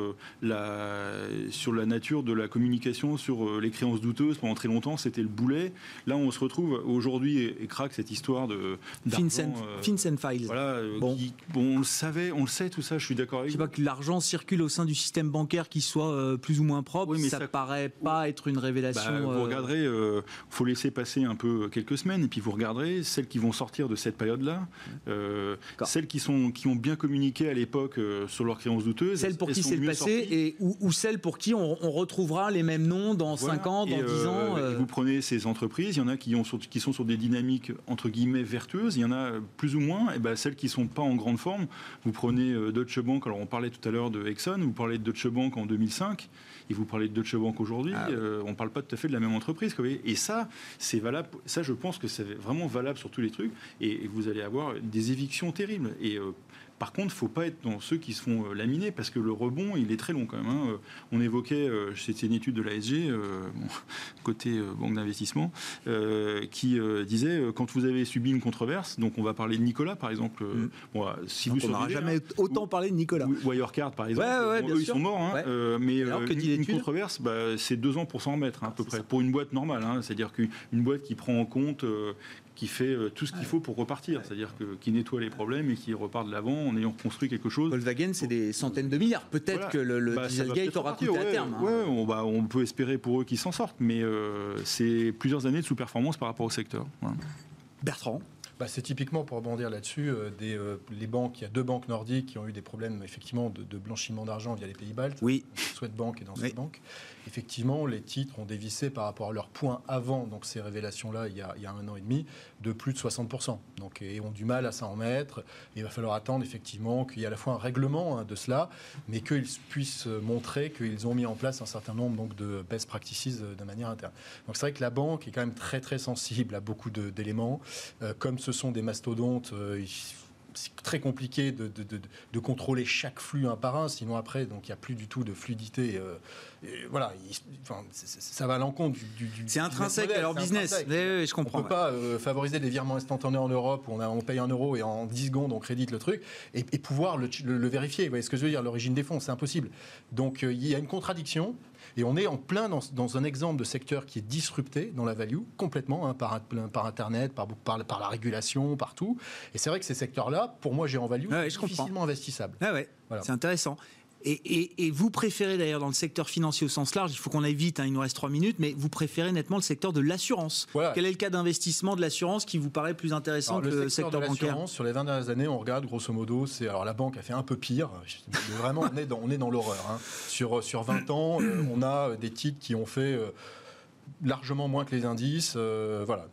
la, sur la nature de la communication, sur les créances douteuses. Pendant très longtemps, c'était le boulet. Là, on se retrouve aujourd'hui et, craque cette histoire de Fincent euh, Files. Voilà, euh, bon. on le savait, on le sait, tout ça. Je suis d'accord avec. Je sais pas que l'argent circule au sein du système bancaire qui soit euh, plus ou moins propre. Oui, mais ça, ne paraît pas être une révélation. Bah, vous regarderez, il faut laisser passer un peu quelques semaines et puis vous regarderez celles qui vont sortir de cette période-là, celles qui sont qui ont bien communiqué à l'époque sur leurs créances douteuses. Celles pour qui c'est le passé et ou, celles pour qui on, retrouvera les mêmes noms dans 5 ans, dans 10 ans. vous prenez ces entreprises, il y en a qui, ont qui sont sur des dynamiques entre guillemets vertueuses, il y en a plus ou moins, et ben celles qui sont pas en grande forme. Vous prenez euh, Deutsche Bank, alors on parlait tout à l'heure de Exxon, vous parlez de Deutsche Bank en 2005, et vous parlez de Deutsche Bank aujourd'hui, ah euh, on ne parle pas tout à fait de la même entreprise. Et ça, c'est valable. Ça, je pense que c'est vraiment valable sur tous les trucs. Et, vous allez avoir des évictions terribles. Et euh, par contre, il ne faut pas être dans ceux qui se font euh, laminer parce que le rebond, il est très long quand même. Hein. On évoquait, euh, c'était une étude de l'ASG, euh, côté banque d'investissement, qui disait quand vous avez subi une controverse, donc on va parler de Nicolas par exemple. Mm. si vous on n'aura jamais autant parlé de Nicolas. Wirecard par exemple, eux ils sont morts, hein, mais une, controverse, bah, c'est deux ans pour s'en remettre hein, à peu près, pour une boîte normale. C'est-à-dire qu'une boîte qui prend en compte qui fait euh, tout ce qu'il faut pour repartir, c'est-à-dire que, qui nettoie les problèmes et qui repart de l'avant en ayant construit quelque chose. Volkswagen, c'est des centaines de milliards. Peut-être que le, bah, Dieselgate aura coûté à terme. Hein. on, bah, on, peut espérer pour eux qu'ils s'en sortent, mais euh, c'est plusieurs années de sous-performance par rapport au secteur. Bertrand bah, c'est typiquement, pour rebondir là-dessus, euh, les banques, il y a deux banques nordiques qui ont eu des problèmes effectivement de, blanchiment d'argent via les pays baltes, oui. Swedbank et dans oui. Bank effectivement, les titres ont dévissé par rapport à leur point avant donc ces révélations-là, il, y a un an et demi, de plus de 60%. Donc, et ont du mal à s'en remettre. Il va falloir attendre effectivement qu'il y ait à la fois un règlement hein, de cela, mais qu'ils puissent montrer qu'ils ont mis en place un certain nombre donc, de best practices de manière interne. Donc c'est vrai que la banque est quand même très très sensible à beaucoup d'éléments. Euh, comme ce sont des mastodontes, euh, c'est très compliqué de, contrôler chaque flux un par un, sinon après, il n'y a plus du tout de fluidité. Euh, voilà, ça va à l'encontre du. c'est intrinsèque à leur business. je comprends. On ne peut pas euh, favoriser des virements instantanés en Europe où on, a, on, paye un euro et en 10 secondes on crédite le truc et, pouvoir le, vérifier. Vous voyez ce que je veux dire? L'origine des fonds, c'est impossible. Donc euh, il y a une contradiction. Et on est en plein dans, un exemple de secteur qui est disrupté dans la value, complètement, hein, par, par, Internet, par, par, la régulation, partout. Et c'est vrai que ces secteurs-là, pour moi, j'ai en value, ouais, difficilement investissable. Ah ouais, C'est intéressant. Et, vous préférez d'ailleurs dans le secteur financier au sens large, il faut qu'on aille vite, hein, il nous reste trois minutes, mais vous préférez nettement le secteur de l'assurance. Quel est le cas d'investissement de l'assurance qui vous paraît plus intéressant que le secteur, bancaire Sur les 20 dernières années, on regarde grosso modo, c'est alors la banque a fait un peu pire. Vraiment, on est dans, on est dans l'horreur. Hein. Sur, sur 20 ans, euh, on a des titres qui ont fait euh, largement moins que les indices. Euh, voilà.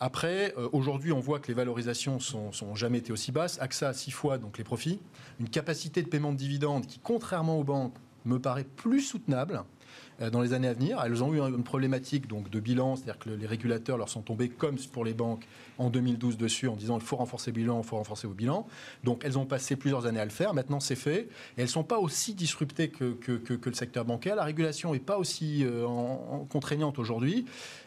après, euh, aujourd'hui, on voit que les valorisations sont, jamais été aussi basses. AXA à 6 fois donc les profits, une capacité de paiement de dividendes qui, contrairement aux banques, me paraît plus soutenable. Euh, dans les années à venir. Elles ont eu une problématique donc, de bilan, c'est-à-dire que les régulateurs leur sont tombés comme pour les banques en 2012 dessus en disant il faut renforcer le bilan, il faut renforcer vos bilans. Donc elles ont passé plusieurs années à le faire. Maintenant c'est fait. Et elles ne sont pas aussi disruptées que, que, que, le secteur bancaire. La régulation n'est pas aussi euh, contraignante aujourd'hui.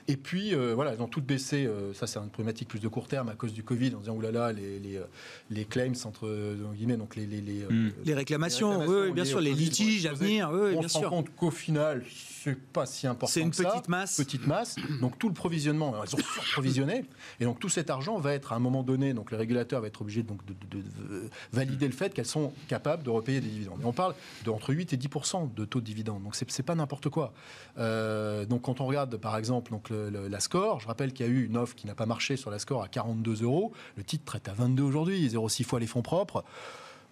Et puis, euh, voilà, elles ont toutes baissé. ça, c'est une problématique plus de court terme à cause du Covid, en disant, oulala, les, les, les claims, entre guillemets, donc les... Les, les, hmm. les réclamations, oui, bien sûr, les litiges à venir, oui, on bien se rend compte qu'au final, c'est pas si important. C'est une petite masse. Petite masse. Donc tout le provisionnement, ils ont surprovisionné. Et donc tout cet argent va être à un moment donné, donc les régulateurs vont être obligés donc, de, valider le fait qu'elles sont capables de repayer des dividendes. Et on parle d'entre 8 et 10 de taux de dividendes. Donc c'est pas n'importe quoi. Euh, donc quand on regarde par exemple donc la score, je rappelle qu'il y a eu une offre qui n'a pas marché sur la score à 42 euros. Le titre traite à 22 aujourd'hui, 0,6 fois les fonds propres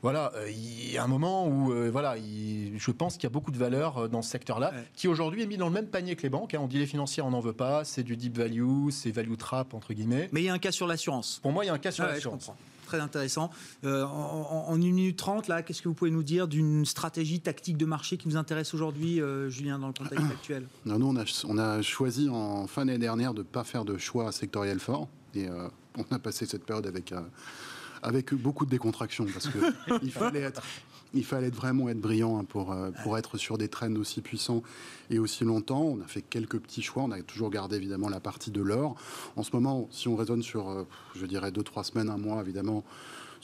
voilà, euh, il y a un moment où, euh, voilà, je pense qu'il y a beaucoup de valeur euh, dans ce secteur-là, qui aujourd'hui est mis dans le même panier que les banques. Hein. On dit les financiers, on n'en veut pas, c'est du deep value, c'est value trap, entre guillemets. Mais il y a un cas sur l'assurance. Pour moi, il y a un cas sur l'assurance. Très intéressant. en, une minute trente, là, qu'est-ce que vous pouvez nous dire d'une stratégie tactique de marché qui vous intéresse aujourd'hui, Julien, dans le contexte actuel? Nous, on a, on a, choisi en fin d'année dernière de ne pas faire de choix sectoriel fort. Et on a passé cette période avec avec beaucoup de décontraction parce que il fallait être il fallait vraiment être brillant hein, pour, euh, pour être sur des trends aussi puissants et aussi longtemps. On a fait quelques petits choix. On a toujours gardé évidemment la partie de l'or. En ce moment, si on raisonne sur, euh, je dirais, deux, trois semaines, un mois, évidemment,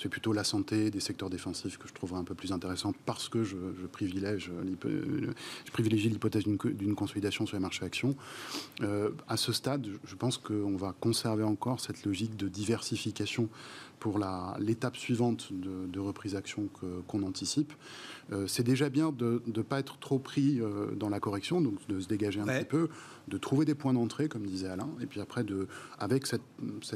c'est plutôt la santé, des secteurs défensifs que je trouverais un peu plus intéressant parce que je, privilège, je privilégie l'hypothèse d'une consolidation sur les marchés actions. Euh, à ce stade, je pense qu'on va conserver encore cette logique de diversification pour l'étape suivante de, reprise action qu'on anticipe. Euh, c'est déjà bien de ne pas être trop pris euh, dans la correction, donc de se dégager un petit peu, de trouver des points d'entrée, comme disait Alain, et puis après, de, avec cette,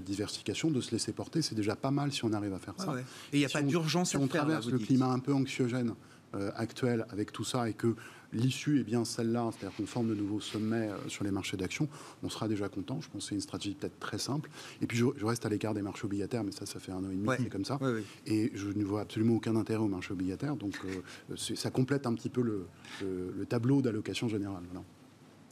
diversification, de se laisser porter. C'est déjà pas mal si on arrive à faire ça. Et il n'y a pas d'urgence si on traverse le climat un peu anxiogène euh, actuel avec tout ça et que l'issue est bien celle-là, c'est-à-dire qu'on forme de nouveaux sommets euh, sur les marchés d'actions, on sera déjà content. Je pense que c'est une stratégie peut-être très simple. Et puis je, reste à l'écart des marchés obligataires, mais ça, ça fait un an et demi c'est comme ça. Et je ne vois absolument aucun intérêt aux marchés obligataires. Donc euh, ça complète un petit peu le, tableau d'allocation générale.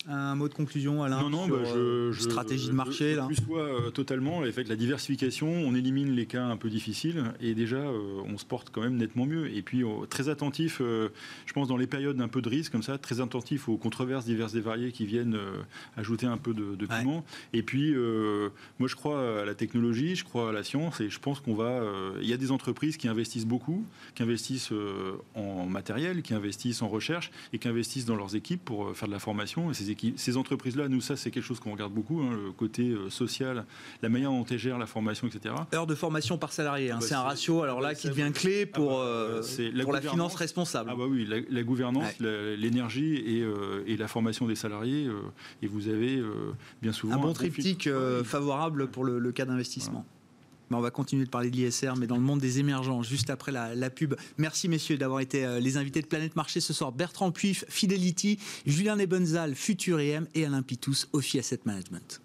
Un mot de conclusion, Alain Non, non, bah, je, stratégie de marché. Je, là? Je euh, totalement. Avec la diversification, on élimine les cas un peu difficiles et déjà, euh, on se porte quand même nettement mieux. Et puis, oh, très attentif, euh, je pense, dans les périodes d'un peu de risque comme ça, très attentif aux controverses diverses et variées qui viennent ajouter un peu de, piment. Et puis, moi, je crois à la technologie, je crois à la science et je pense qu'on va. Il y a des entreprises qui investissent beaucoup, qui investissent en matériel, qui investissent en recherche et qui investissent dans leurs équipes pour faire de la formation. Et ces ces entreprises-là, nous, ça, c'est quelque chose qu'on regarde beaucoup, hein, le côté euh, social, la manière dont elles gèrent la formation, etc. Heure de formation par salarié, hein, bah, c'est un ratio, alors là, qui devient clé pour, ah bah, euh, la, pour la finance responsable. Ah bah oui, la, gouvernance, l'énergie et, euh, et, la formation des salariés, et vous avez bien souvent... Un bon triptyque favorable pour le, cas d'investissement on va continuer de parler de l'ISR, mais dans le monde des émergents, juste après la, pub. Merci messieurs d'avoir été euh, les invités de Planète Marché ce soir. Bertrand Puif, Fidelity, Julien Nebenzal, Futur EM et Alain Pitous, Ophi Asset Management.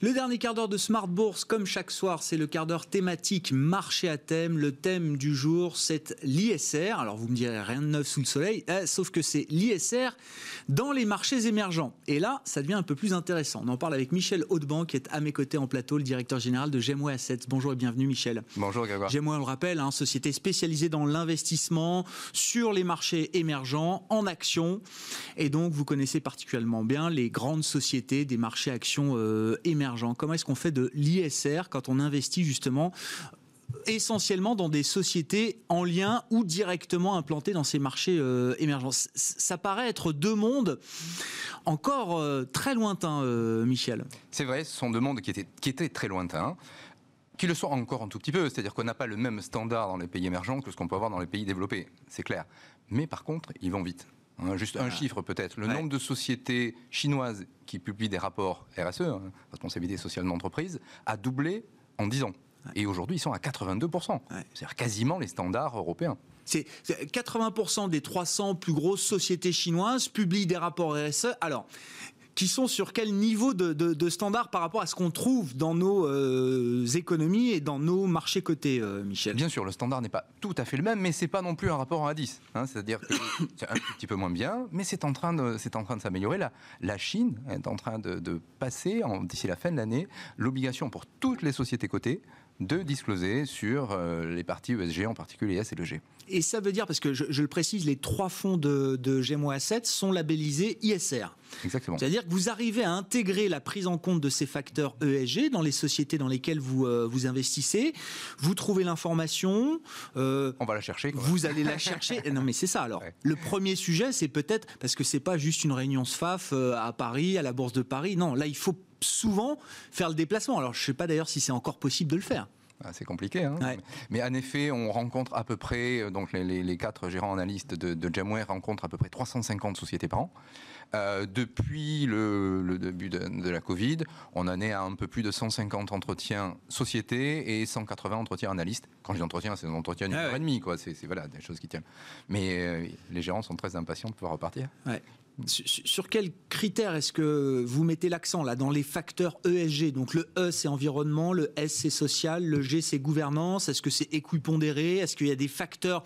Le dernier quart d'heure de Smart Bourse, comme chaque soir, c'est le quart d'heure thématique marché à thème. Le thème du jour, c'est l'ISR. Alors vous me direz rien de neuf sous le soleil, eh, sauf que c'est l'ISR dans les marchés émergents. Et là, ça devient un peu plus intéressant. On en parle avec Michel Hautebanc, qui est à mes côtés en plateau, le directeur général de Gemway Assets. Bonjour et bienvenue Michel. Bonjour Grégoire. Gemway, on le rappelle, hein, société spécialisée dans l'investissement sur les marchés émergents, en actions. Et donc vous connaissez particulièrement bien les grandes sociétés des marchés actions euh, émergents Comment est-ce qu'on fait de l'ISR quand on investit justement essentiellement dans des sociétés en lien ou directement implantées dans ces marchés euh, émergents? Ça paraît être deux mondes encore euh, très lointains, euh, Michel. C'est vrai, ce sont deux mondes qui étaient, qui étaient très lointains qui le sont encore un tout petit peu, c'est-à-dire qu'on n'a pas le même standard dans les pays émergents que ce qu'on peut avoir dans les pays développés, c'est clair. Mais par contre, ils vont vite. Hein, juste un ah. chiffre peut-être. Le nombre de sociétés chinoises qui publient des rapports RSE, hein, responsabilité sociale d'entreprise, a doublé en 10 ans. Et aujourd'hui, ils sont à 82%. C'est-à-dire quasiment les standards européens. C'est 80% des 300 plus grosses sociétés chinoises publient des rapports RSE. Alors, qui sont sur quel niveau de, de, standard par rapport à ce qu'on trouve dans nos euh, économies et dans nos marchés cotés, euh, Michel? Bien sûr, le standard n'est pas tout à fait le même, mais c'est pas non plus un rapport à 10. Hein. C'est-à-dire que c'est un petit peu moins bien, mais c'est en train de, c'est en train de s'améliorer. La, la Chine est en train de, de passer, d'ici la fin de l'année, l'obligation pour toutes les sociétés cotées de discloser sur euh, les parties ESG, en particulier S et le G. Et ça veut dire, parce que je, le précise, les trois fonds de, de GMO Assets sont labellisés ISR. Exactement. C'est-à-dire que vous arrivez à intégrer la prise en compte de ces facteurs ESG dans les sociétés dans lesquelles vous, euh, vous investissez. Vous trouvez l'information. Euh, On va la chercher. Vous allez la chercher. non, mais c'est ça. Alors, le premier sujet, c'est peut-être parce que c'est pas juste une réunion SFAF à Paris, à la Bourse de Paris. Non, là, il faut souvent faire le déplacement. Alors je ne sais pas d'ailleurs si c'est encore possible de le faire. Ah, c'est compliqué, hein. mais en effet, on rencontre à peu près, euh, donc les, quatre gérants analystes de, de, Jamware rencontrent à peu près 350 sociétés par an. Euh, depuis le, début de, la Covid, on en est à un peu plus de 150 entretiens sociétés et 180 entretiens analystes. Quand je dis entretiens, c'est des entretiens d'une ah heure et demie, quoi. C'est voilà, des choses qui tiennent. Mais euh, les gérants sont très impatients de pouvoir repartir. Sur quels critères est-ce que vous mettez l'accent là dans les facteurs ESG Donc le E c'est environnement, le S c'est social, le G c'est gouvernance. Est-ce que c'est équipondéré? Est-ce qu'il y a des facteurs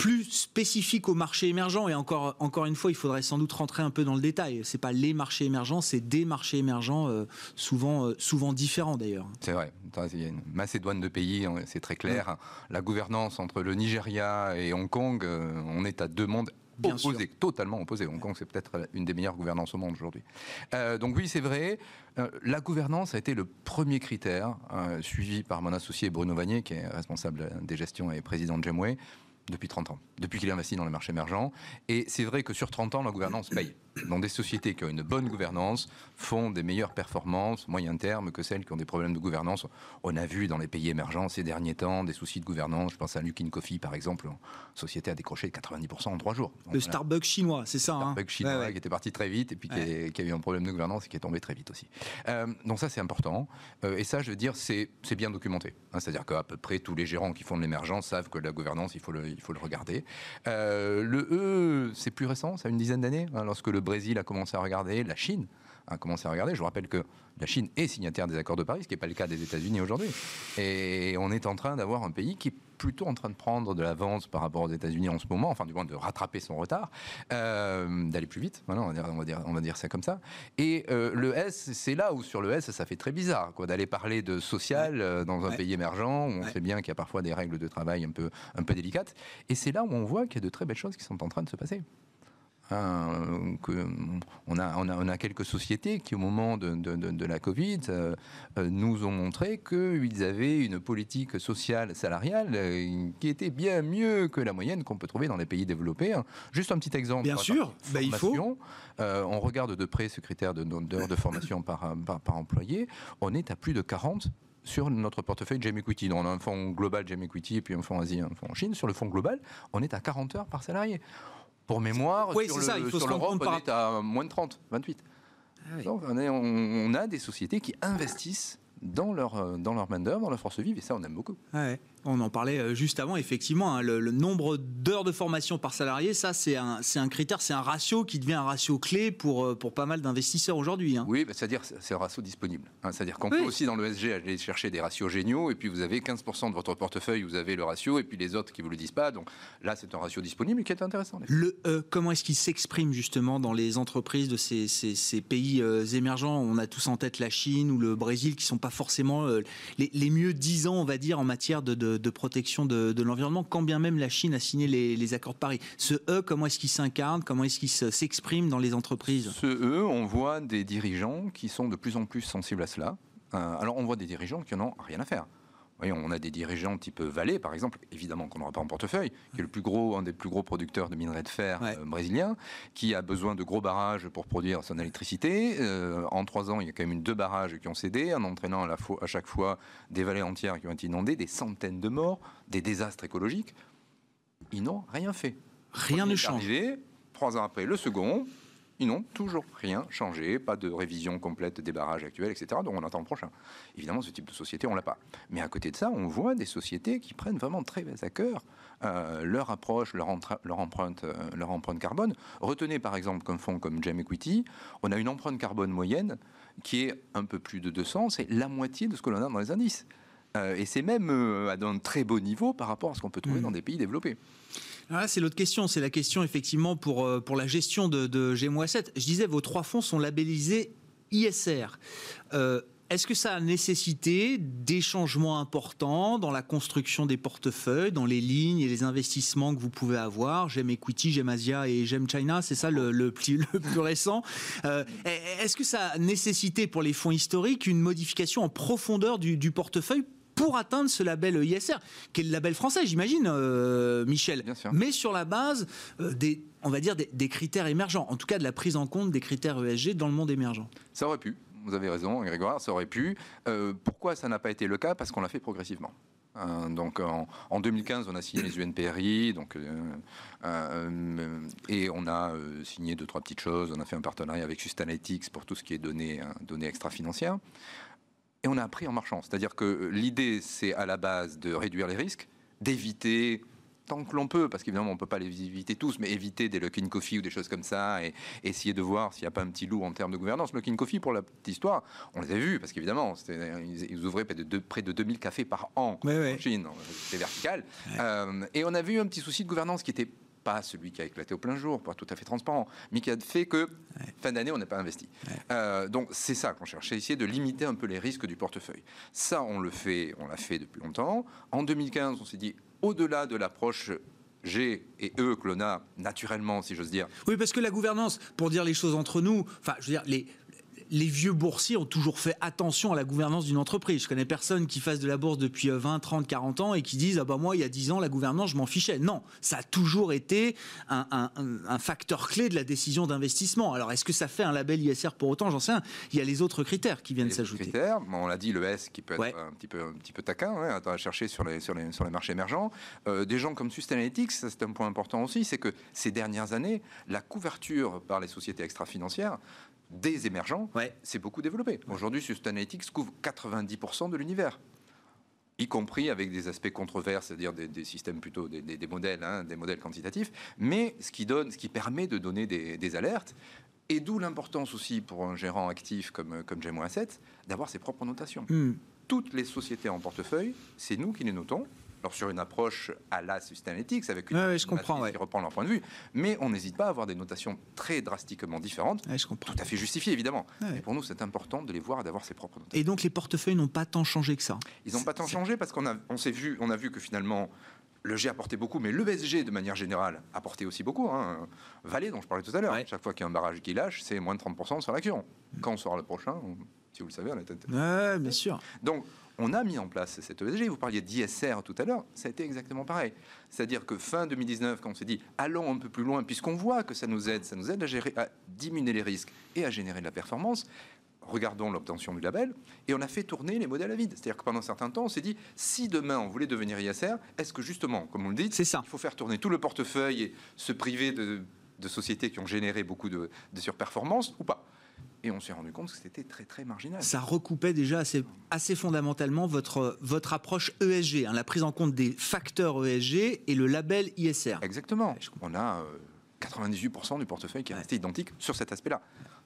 plus spécifiques au marché émergent et encore, encore une fois, il faudrait sans doute rentrer un peu dans le détail. C'est pas les marchés émergents, c'est des marchés émergents euh, souvent, euh, souvent différents d'ailleurs. C'est vrai. Il y a une macédoine de pays, c'est très clair. La gouvernance entre le Nigeria et Hong Kong, euh, on est à deux mondes opposé, totalement opposé. Hong Kong, c'est peut-être une des meilleures gouvernances au monde aujourd'hui. Euh, donc oui, c'est vrai. Euh, la gouvernance a été le premier critère euh, suivi par mon associé Bruno Vanier, qui est responsable des gestions et président de Gemway depuis 30 ans, depuis qu'il investit dans les marchés émergents. Et c'est vrai que sur 30 ans, la gouvernance paye. Dans des sociétés qui ont une bonne gouvernance, font des meilleures performances moyen terme que celles qui ont des problèmes de gouvernance. On a vu dans les pays émergents ces derniers temps des soucis de gouvernance. Je pense à Luckin Coffee, par exemple. Société a décroché 90% en trois jours. le Starbucks chinois, c'est ça Le hein? Starbucks chinois qui était parti très vite et puis qui, a, eu un problème de gouvernance et qui est tombé très vite aussi. Euh, donc ça, c'est important. Euh, et ça, je veux dire, c'est bien documenté. Hein. C'est-à-dire qu'à peu près tous les gérants qui font de l'émergence savent que la gouvernance, il faut le, il faut le regarder. Euh, le E, c'est plus récent, ça a une dizaine d'années, hein, lorsque le Brésil a commencé à regarder, la Chine a commencé à regarder. Je vous rappelle que la Chine est signataire des accords de Paris, ce qui n'est pas le cas des États-Unis aujourd'hui. Et on est en train d'avoir un pays qui est plutôt en train de prendre de l'avance par rapport aux États-Unis en ce moment, enfin du moins de rattraper son retard, euh, d'aller plus vite. Voilà, on, va dire, on, va dire, on va dire ça comme ça. Et euh, le S, c'est là où sur le S, ça fait très bizarre quoi, d'aller parler de social euh, dans un pays émergent où on sait bien qu'il y a parfois des règles de travail un peu, un peu délicates. Et c'est là où on voit qu'il y a de très belles choses qui sont en train de se passer. Hein, que on, a, on, a, on, a, quelques sociétés qui, au moment de, de, de, la Covid, euh, euh, nous ont montré qu'ils avaient une politique sociale salariale euh, qui était bien mieux que la moyenne qu'on peut trouver dans les pays développés. Hein. Juste un petit exemple. Bien sûr, ben, il faut. on regarde de près ce critère d'heures de, formation par, par, par, employé. On est à plus de 40 sur notre portefeuille Gem Equity. Donc on a un fonds global Gem Equity et puis un fonds Asie, un fonds en Chine. Sur le fonds global, on est à 40 heures par salarié. Pour mémoire, oui, sur, l'Europe, on est à moins de 30, 28. Ah Donc on, on, a des sociétés qui investissent dans leur, euh, dans leur main-d'œuvre, dans leur force vive, et ça, on aime beaucoup. Ouais. On en parlait euh, juste avant, effectivement, hein, le, nombre d'heures de formation par salarié, ça c'est un, un, critère, c'est un ratio qui devient un ratio clé pour, euh, pour pas mal d'investisseurs aujourd'hui. Hein. Oui, bah, c'est-à-dire c'est un ratio disponible. Hein. c'est-à-dire qu'on peut aussi dans le SG aller chercher des ratios géniaux, et puis vous avez 15% de votre portefeuille, vous avez le ratio, et puis les autres qui ne vous le disent pas. Donc là, c'est un ratio disponible qui est intéressant. Le E, comment est-ce qu'il s'exprime justement dans les entreprises de ces, ces, pays euh, émergents? On a tous en tête la Chine ou le Brésil qui sont pas forcément les, les, mieux disants, on va dire, en matière de de, protection de, l'environnement, quand bien même la Chine a signé les, accords de Paris. Ce E, comment est-ce qu'il s'incarne Comment est-ce qu'il s'exprime dans les entreprises? Ce E, on voit des dirigeants qui sont de plus en plus sensibles à cela. Euh, alors on voit des dirigeants qui n'ont rien à faire. On a des dirigeants type Vallée, par exemple, évidemment qu'on n'aura pas en portefeuille, qui est le plus gros, un des plus gros producteurs de minerais de fer Ouais. euh, brésilien, qui a besoin de gros barrages pour produire son électricité. Euh, en trois ans, il y a quand même eu deux barrages qui ont cédé, en entraînant à, la fois, à chaque fois des vallées entières qui ont été inondées, des centaines de morts, des désastres écologiques. Ils n'ont rien fait. Rien ne change. arrivé, trois ans après, le second, ils n'ont toujours rien changé, pas de révision complète des barrages actuels, etc. Donc on attend le prochain. Évidemment, ce type de société, on l'a pas. Mais à côté de ça, on voit des sociétés qui prennent vraiment très à cœur euh, leur approche, leur, entra- leur empreinte, euh, leur empreinte carbone. Retenez par exemple qu'un fonds comme Gem Equity, on a une empreinte carbone moyenne qui est un peu plus de 200, c'est la moitié de ce que l'on a dans les indices. Euh, et c'est même à un très beau niveau par rapport à ce qu'on peut trouver Mhm. dans des pays développés. Là, c'est l'autre question. C'est la question, effectivement, pour, euh, pour la gestion de, de GMO7. Je disais, vos trois fonds sont labellisés ISR. Euh, Est-ce que ça a nécessité des changements importants dans la construction des portefeuilles, dans les lignes et les investissements que vous pouvez avoir? Gem Equity, Gem Asia et Gem China, c'est ça le, plus, récent. Euh, Est-ce que ça a nécessité pour les fonds historiques une modification en profondeur du portefeuille pour atteindre ce label ISR, qui est le label français, j'imagine, euh, Michel Bien sûr. mais sur la base euh, des, on va dire, des, des critères émergents, en tout cas de la prise en compte des critères ESG dans le monde émergent. Ça aurait pu, vous avez raison, Grégoire, ça aurait pu. Euh, pourquoi ça n'a pas été le cas? Parce qu'on l'a fait progressivement. Euh, donc en, en 2015, on a signé les UNPRI, donc, euh, euh, et on a signé deux, trois petites choses. On a fait un partenariat avec Sustainalytics pour tout ce qui est données, hein, données extra-financières. Et on a appris en marchant. C'est-à-dire que euh, l'idée, c'est à la base de réduire les risques, d'éviter tant que l'on peut, parce qu'évidemment on ne peut pas les éviter tous, mais éviter des Luckin Coffee ou des choses comme ça, et essayer de voir s'il n'y a pas un petit loup en termes de gouvernance. Luckin Coffee, pour la petite histoire, on les a vus, parce qu'évidemment, ils ouvraient près de, deux- près de 2000 cafés par an en Chine, c'est vertical. Euh, et on avait eu un petit souci de gouvernance qui était pas celui qui a éclaté au plein jour, pas tout à fait transparent, mais qui a fait que fin d'année, on n'a pas investi. Euh, donc c'est ça qu'on cherchait, essayer de limiter un peu les risques du portefeuille. Ça, on le fait, on l'a fait depuis longtemps. En 2015, on s'est dit, au-delà de l'approche G et E que l'on a naturellement, si j'ose dire, Oui, parce que la gouvernance, pour dire les choses entre nous, enfin, je veux dire, les, les vieux boursiers ont toujours fait attention à la gouvernance d'une entreprise. Je connais personne qui fasse de la bourse depuis euh, 20, 30, 40 ans et qui dise ah bah moi il y a 10 ans la gouvernance je m'en fichais. Non, ça a toujours été un, un- un- un facteur clé de la décision d'investissement. Alors est-ce que ça fait un label ISR pour autant? J'en sais rien. Il y a les autres critères qui viennent s'ajouter. critères. On l'a dit, le S qui peut être Ouais. un, petit peu, un petit peu taquin, hein, à chercher sur les, sur, les, sur les marchés émergents. Euh, des gens comme Sustainalytics, c'est un point important aussi, c'est que ces dernières années, la couverture par les sociétés extra-financières des émergents Ouais. s'est beaucoup développée. Aujourd'hui, Sustainalytics couvre 90% de l'univers y compris avec des aspects controverses, c'est-à-dire des, des systèmes plutôt des, des- des modèles, hein, des modèles quantitatifs, mais ce qui donne, ce qui permet de donner des, des alertes. Et d'où l'importance aussi pour un gérant actif comme, comme Gemo Asset d'avoir ses propres notations. Hmm. Toutes les sociétés en portefeuille, c'est nous qui les notons. Alors sur une approche à la Sustainalytics, avec une Ouais, ouais, je comprends, ouais. qui reprend leur point de vue, mais on n'hésite pas à avoir des notations très drastiquement différentes, je comprends. tout à fait justifiées évidemment. Mais pour nous, c'est important de les voir et d'avoir ses propres notations. Et donc les portefeuilles n'ont pas tant changé que ça. Ils n'ont pas tant changé parce qu'on a, on s'est vu, on a vu que finalement le G apportait beaucoup, mais le SG de manière générale apportait aussi beaucoup. Hein. Valais, dont je parlais tout à l'heure, Ouais. chaque fois qu'il y a un barrage qui lâche, c'est moins de 30% sur l'action. Quand on sera le prochain, on- si vous le savez, on tête. Ouais, bien sûr. Donc, on a mis en place cette ESG. Vous parliez d'ISR tout à l'heure, ça a été exactement pareil. C'est-à-dire que fin 2019, quand on s'est dit allons un peu plus loin, puisqu'on voit que ça nous aide, ça nous aide à, gérer, à diminuer les risques et à générer de la performance, regardons l'obtention du label, et on a fait tourner les modèles à vide. C'est-à-dire que pendant un certain temps, on s'est dit si demain on voulait devenir ISR, est-ce que justement, comme vous le C'est ça. il faut faire tourner tout le portefeuille et se priver de, de sociétés qui ont généré beaucoup de, de surperformance ou pas? Et on s'est rendu compte que c'était très très marginal. ça recoupait déjà assez, assez fondamentalement votre, votre approche ESG, hein, la prise en compte des facteurs ESG et le label ISR. Exactement. Ouais. On a euh, 98% du portefeuille qui est resté identique sur cet aspect-là.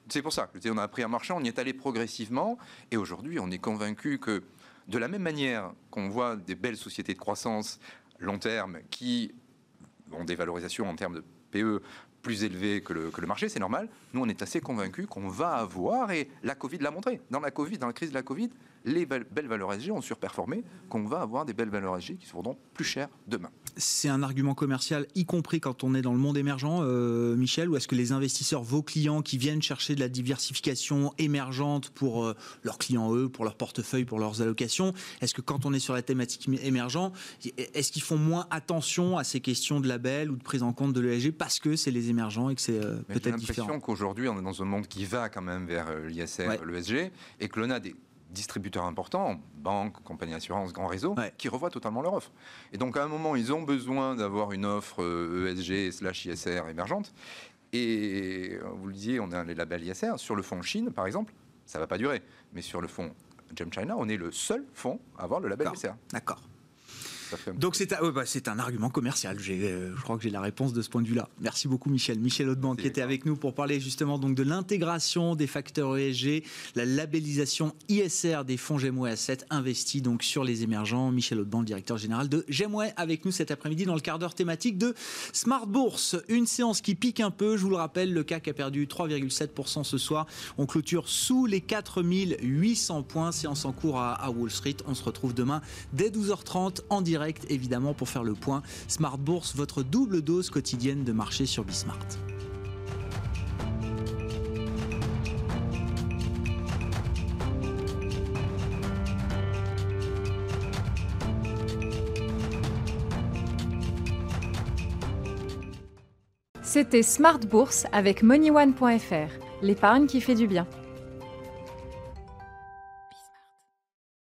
C'est pour ça on a appris à marcher, on y est allé progressivement, et aujourd'hui, on est convaincu que de la même manière qu'on voit des belles sociétés de croissance long terme qui ont des valorisations en termes de PE plus élevé que le, marché, c'est normal. Nous, on est assez convaincus qu'on va avoir, et la Covid l'a montré, dans la Covid, dans la crise de la Covid, les belles, valeurs SG ont surperformé, qu'on va avoir des belles valeurs SG qui seront plus chères demain. C'est un argument commercial, y compris quand on est dans le monde émergent, euh, Michel, ou est-ce que les investisseurs, vos clients qui viennent chercher de la diversification émergente pour euh, leurs clients, eux, pour leur portefeuille, pour leurs allocations, est-ce que quand on est sur la thématique émergent, est-ce qu'ils font moins attention à ces questions de label ou de prise en compte de l'ESG parce que c'est les émergents et que c'est euh, peut-être différent J'ai l'impression qu'aujourd'hui, on est dans un monde qui va quand même vers l'ISR, l'ESG, et que l'on a des distributeurs importants, banques, compagnies d'assurance, grands réseaux, qui revoient totalement leur offre. Et donc à un moment, ils ont besoin d'avoir une offre ESG euh, e slash ISR émergente. Et euh, vous le disiez, on a les labels ISR. Sur le fonds Chine, par exemple, ça ne va pas durer. Mais sur le fonds Gem China, on est le seul fonds à avoir le label ISR. D'accord. Donc c'est un, bah, un, argument commercial. Euh, je crois que j'ai la réponse de ce point de vue-là. Merci beaucoup Michel. Michel Audeban qui était avec nous pour parler justement donc de l'intégration des facteurs ESG, la labellisation ISR des fonds Gemway Asset investis donc sur les émergents. Michel Audeban, le directeur général de Gemway, avec nous cet après-midi dans le quart d'heure thématique de Smart Bourse. Une séance qui pique un peu. Je vous le rappelle, le CAC a perdu 3,7% ce soir. On clôture sous les 4800 points. Séance en cours à, à Wall Street. On se retrouve demain dès 12h30 en évidemment pour faire le point. Smart Bourse, votre double dose quotidienne de marché sur Bismart. C'était Smart Bourse avec MoneyOne.fr, l'épargne qui fait du bien.